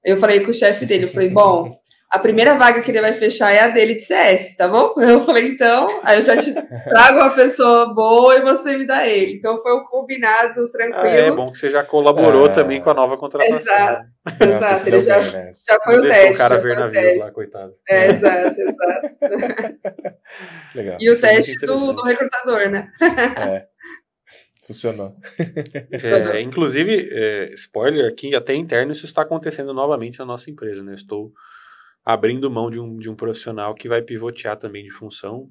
Aí eu falei com o chefe dele, eu falei, bom, a primeira vaga que ele vai fechar é a dele de CS, tá bom? Eu falei, então, aí eu já te trago uma pessoa boa e você me dá ele. Então foi um combinado tranquilo. Ah, é bom que você já colaborou É. também com a nova contratação. Exato. né? Exato, ele já, bem nessa. já foi Não o deixou teste. o cara ver navios teste. lá, coitado. É, exato, exato. Legal. E o é teste do, do recrutador, né? É. Funcionou. É, inclusive, é, spoiler aqui, até interno, isso está acontecendo novamente na nossa empresa. Né? Eu estou abrindo mão de um, de um profissional que vai pivotear também de função.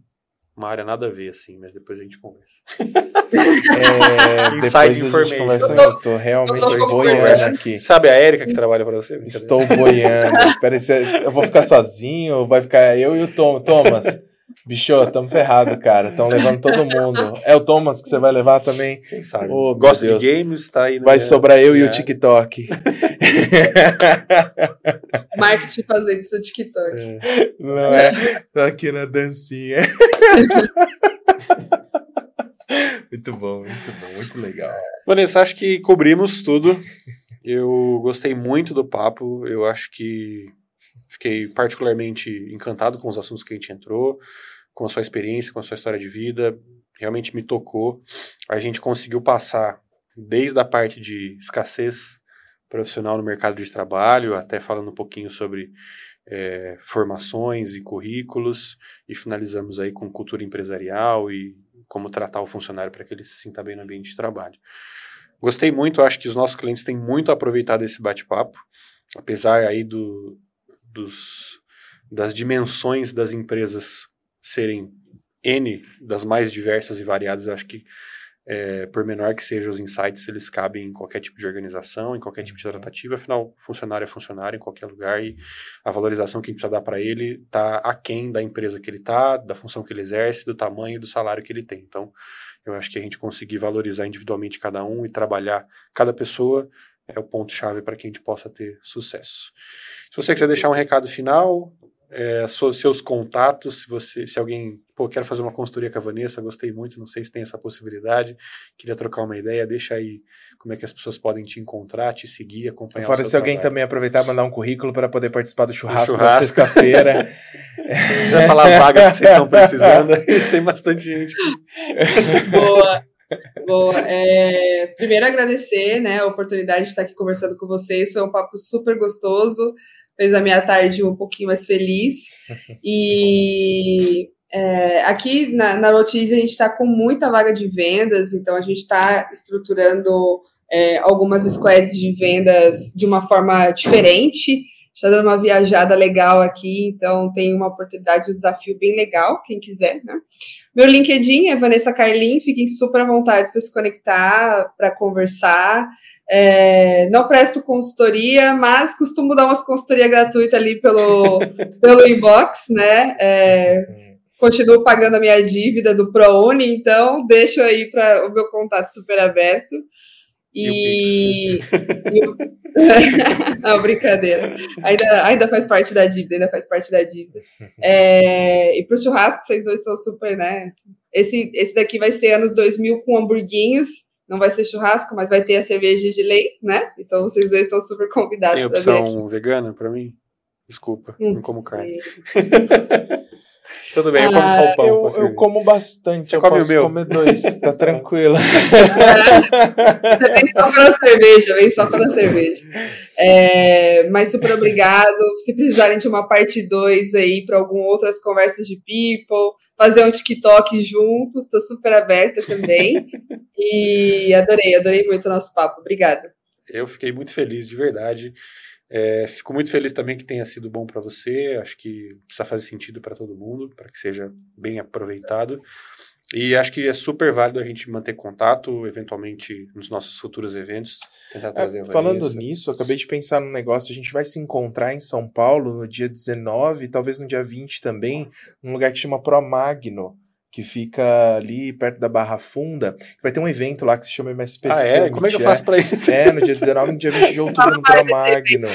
Uma área nada a ver, assim, mas depois a gente conversa. É, depois Inside a gente information. conversa. Eu tô- Eu tô realmente eu tô boiando aqui. Sabe a Érica que trabalha para você? Estou boiando. Peraí, eu vou ficar sozinho ou vai ficar eu e o Tom? Thomas, bicho, tamo ferrado, cara. Estão levando todo mundo. É o Thomas que você vai levar também? Quem sabe? Oh, Gosta de games, tá aí. Vai né? sobrar eu e É. o TikTok. Marketing fazendo seu TikTok. Não é? Tá aqui na dancinha. Muito bom, muito bom, muito legal. Vanessa, acho que cobrimos tudo. Eu gostei muito do papo. Eu acho que fiquei particularmente encantado com os assuntos que a gente entrou, com a sua experiência, com a sua história de vida. Realmente me tocou. A gente conseguiu passar desde a parte de escassez profissional no mercado de trabalho, até falando um pouquinho sobre eh, formações e currículos, e finalizamos aí com cultura empresarial e como tratar o funcionário para que ele se sinta bem no ambiente de trabalho. Gostei muito, acho que os nossos clientes têm muito aproveitado esse bate-papo, apesar aí do, dos, das dimensões das empresas serem N, das mais diversas e variadas, eu acho que é, por menor que sejam os insights, eles cabem em qualquer tipo de organização, em qualquer tipo de tratativa, afinal, funcionário é funcionário em qualquer lugar e a valorização que a gente precisa dar para ele está aquém da empresa que ele está, da função que ele exerce, do tamanho e do salário que ele tem. Então, eu acho que a gente conseguir valorizar individualmente cada um e trabalhar cada pessoa é o ponto-chave para que a gente possa ter sucesso. Se você quiser deixar um recado final, é, seus contatos, se você, se alguém, pô, quero fazer uma consultoria com a Vanessa, gostei muito, não sei se tem essa possibilidade, queria trocar uma ideia, deixa aí como é que as pessoas podem te encontrar, te seguir, acompanhar Fora o seu se alguém trabalho. também aproveitar e mandar um currículo para poder participar do churrasco, na churrasco. sexta-feira. quiser falar as vagas que vocês estão precisando, tem bastante gente. Boa. Boa. É, primeiro agradecer né, a oportunidade de estar aqui conversando com vocês. Foi um papo super gostoso. Fez a minha tarde um pouquinho mais feliz. E é, aqui na, na Notícia a gente está com muita vaga de vendas, então a gente está estruturando é, algumas squads de vendas de uma forma diferente. Está dando uma viajada legal aqui, então tem uma oportunidade, um desafio bem legal, quem quiser, né? Meu LinkedIn é Vanessa Carlin, fiquem super à vontade para se conectar, para conversar. É, não presto consultoria, mas costumo dar umas consultoria gratuita ali pelo, pelo inbox, né? É, continuo pagando a minha dívida do ProUni, então deixo aí para o meu contato super aberto. E. e o- Não, brincadeira. Ainda, ainda faz parte da dívida, ainda faz parte da dívida. É, e pro churrasco, vocês dois estão super, né? Esse, esse daqui vai ser anos 2000 com hamburguinhos. Não vai ser churrasco, mas vai ter a cerveja de lei, né? Então vocês dois estão super convidados Tem opção vegana para mim? Desculpa, Hum. não como carne. Tudo bem, eu como só o pão. Eu, eu como bastante, Você eu come o posso meu? comer dois, tá tranquilo. Você vem só pela cerveja, vem só pela cerveja. É, mas super obrigado. Se precisarem de uma parte 2 aí para algumas outras conversas de people, fazer um TikTok juntos, estou super aberta também. E adorei, adorei muito o nosso papo. Obrigada. Eu fiquei muito feliz, de verdade. É, fico muito feliz também que tenha sido bom para você. Acho que precisa fazer sentido para todo mundo, para que seja bem aproveitado. E acho que é super válido a gente manter contato, eventualmente, nos nossos futuros eventos. Tentar É, trazer a falando nisso, acabei de pensar num negócio. A gente vai se encontrar em São Paulo no dia 19, talvez no dia 20 também, num lugar que chama Pro Magno, que fica ali perto da Barra Funda. Vai ter um evento lá que se chama MSP Ah, é? Como é que eu faço pra isso? É, no dia 19 e no dia 20 de outubro no Pro Magno.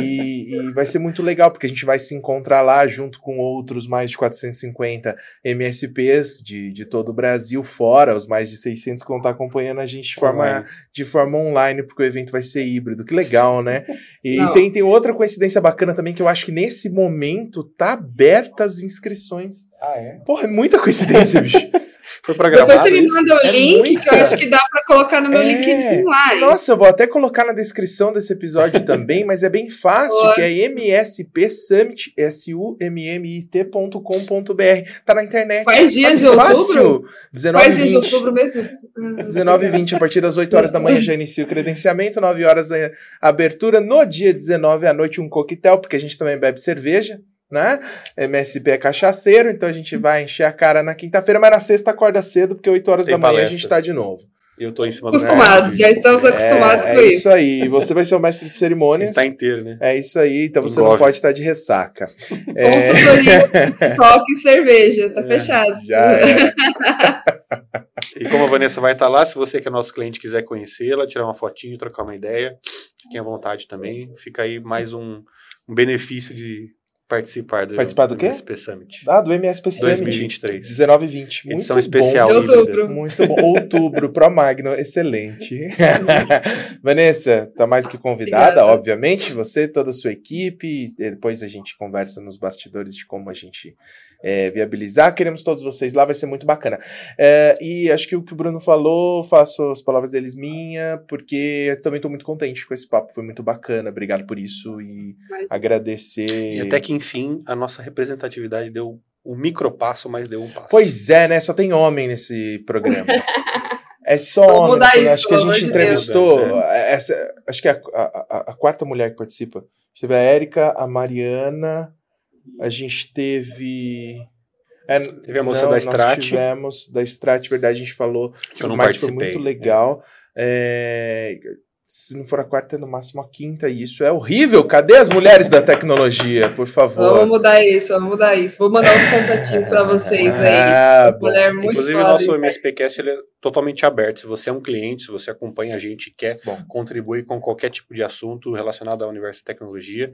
E, e vai ser muito legal, porque a gente vai se encontrar lá junto com outros mais de 450 MSPs de, de todo o Brasil, fora os mais de 600 que vão estar acompanhando a gente de forma, Online. de forma online, porque o evento vai ser híbrido. Que legal, né? E Não. tem, tem outra coincidência bacana também, que eu acho que nesse momento tá aberta as inscrições. Ah, é? Porra, é muita coincidência, bicho. Foi Depois programado você me manda o É link, muita. que eu acho que dá pra colocar no meu É. LinkedIn lá. hein? Nossa, eu vou até colocar na descrição desse episódio também, mas é bem fácil, Boa. que é MSP Summit, S-U-M-M-I-T.com.br. Tá na internet. Quais dias de Tá outubro? Fácil. 19 Quais dias de 20. outubro mesmo? 19 e 20, a partir das 8 horas da manhã já inicia o credenciamento, 9 horas a abertura. No dia 19 à noite, um coquetel, porque a gente também bebe cerveja, né? MSP é cachaceiro, então a gente vai encher a cara na quinta-feira, mas na sexta acorda cedo, porque 8 horas Tem da manhã a palestra. gente tá de novo. Eu tô em cima do Acostumados, já estamos acostumados é, com é isso. isso aí. Você vai ser o mestre de cerimônias. tá inteiro, né? É isso aí, então você Engove. não pode estar de ressaca. É, Consultoria, toque e cerveja, tá fechado. já é. E como a Vanessa vai estar lá, se você que é nosso cliente quiser conhecê-la, tirar uma fotinho, trocar uma ideia, fiquem à vontade também. Fica aí mais um, um benefício de participar do, Participar do quê? MSP Summit. Ah, do MSP Summit. 2023. 19 e 20. Muito Edição bom. especial. De híbrida. outubro. Muito bom. Outubro, Pro Magno, excelente. Vanessa, tá mais que convidada, Obrigada. obviamente. Você, toda a sua equipe. Depois a gente conversa nos bastidores de como a gente é, viabilizar. Queremos todos vocês lá, vai ser muito bacana. É, e acho que o que o Bruno falou, faço as palavras deles minha, porque eu também tô muito contente com esse papo. Foi muito bacana. Obrigado por isso e Mas- agradecer. E até que, enfim, a nossa representatividade deu um micropasso, mas deu um passo. Pois é, né? Só tem homem nesse programa. É só Vamos homem. mudar né? isso, acho que a gente amor de Deus. entrevistou. essa- acho que é a, a- a- quarta mulher que participa. A gente teve a Érica, a Mariana, a gente teve. é, Teve a moça não, da nós Strat. tivemos da Strat, verdade, a gente falou. Que eu não o marketing foi participei. muito legal. É, se não for a quarta, é no máximo a quinta, e isso é horrível. Cadê as mulheres da tecnologia, por favor? Vamos mudar isso, vamos mudar isso. Vou mandar uns contatinhos pra vocês aí. Ah, As mulheres muito Inclusive, o foda. nosso MSPcast ele é totalmente aberto. Se você é um cliente, se você acompanha a gente quer Bom. contribuir com qualquer tipo de assunto relacionado ao universo da tecnologia,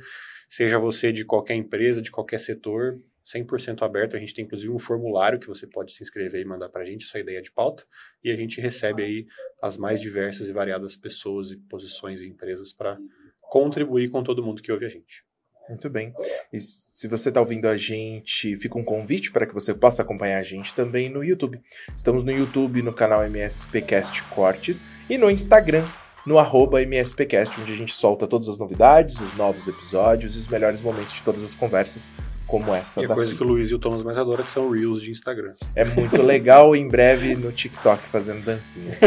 seja você de qualquer empresa, de qualquer setor, 100% aberto. A gente tem, inclusive, um formulário que você pode se inscrever e mandar para a gente, sua ideia de pauta, e a gente recebe aí as mais diversas e variadas pessoas e posições e empresas para contribuir com todo mundo que ouve a gente. Muito bem. E se você está ouvindo a gente, fica um convite para que você possa acompanhar a gente também no YouTube. Estamos no YouTube, no canal MSPcast Cortes e no Instagram, no MSPcast, onde a gente solta todas as novidades, os novos episódios e os melhores momentos de todas as conversas, como essa E a coisa que o Luiz e o Thomas mais adoram que são Reels de Instagram. É muito legal, em breve no TikTok fazendo dancinhas.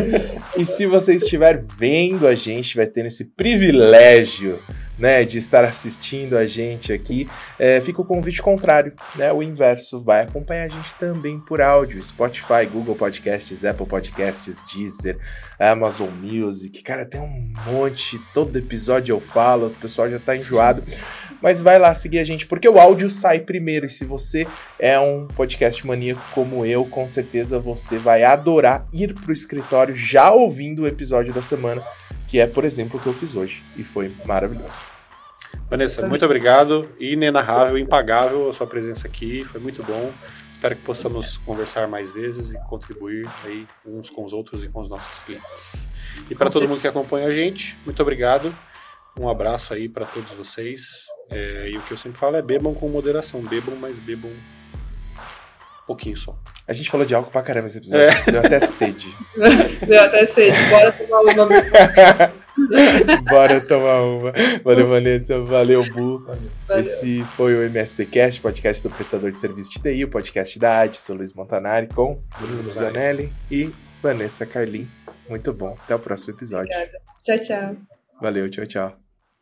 e se você estiver vendo a gente, estiver tendo esse privilégio, né, de estar assistindo a gente aqui, é, fica o convite contrário, né, o inverso, vai acompanhar a gente também por áudio, Spotify, Google Podcasts, Apple Podcasts, Deezer, Amazon Music, cara, tem um monte, todo episódio eu falo, o pessoal já tá enjoado, mas vai lá seguir a gente, porque o áudio sai primeiro, e se você é um podcast maníaco como eu, com certeza você vai adorar ir pro escritório já ouvindo o episódio da semana, que é, por exemplo, o que eu fiz hoje. E foi maravilhoso. Vanessa, muito obrigado. Inenarrável, impagável a sua presença aqui. Foi muito bom. Espero que possamos conversar mais vezes e contribuir aí uns com os outros e com os nossos clientes. E para todo mundo que acompanha a gente, muito obrigado. Um abraço aí para todos vocês. É, e o que eu sempre falo é bebam com moderação. Bebam, mas bebam um pouquinho só. A gente falou de álcool pra caramba esse episódio. Deu até sede. Deu até sede. Bora tomar uma. Bora tomar uma. Valeu, Vanessa. Valeu, Bu. Valeu. Esse foi o MSPcast, podcast do prestador de serviço de TI, o podcast da AD. Sou Luiz Montanari com Bruno Zanelli e Vanessa Carlin. Muito bom. Até o próximo episódio. Obrigada. Tchau, tchau. Valeu, tchau, tchau.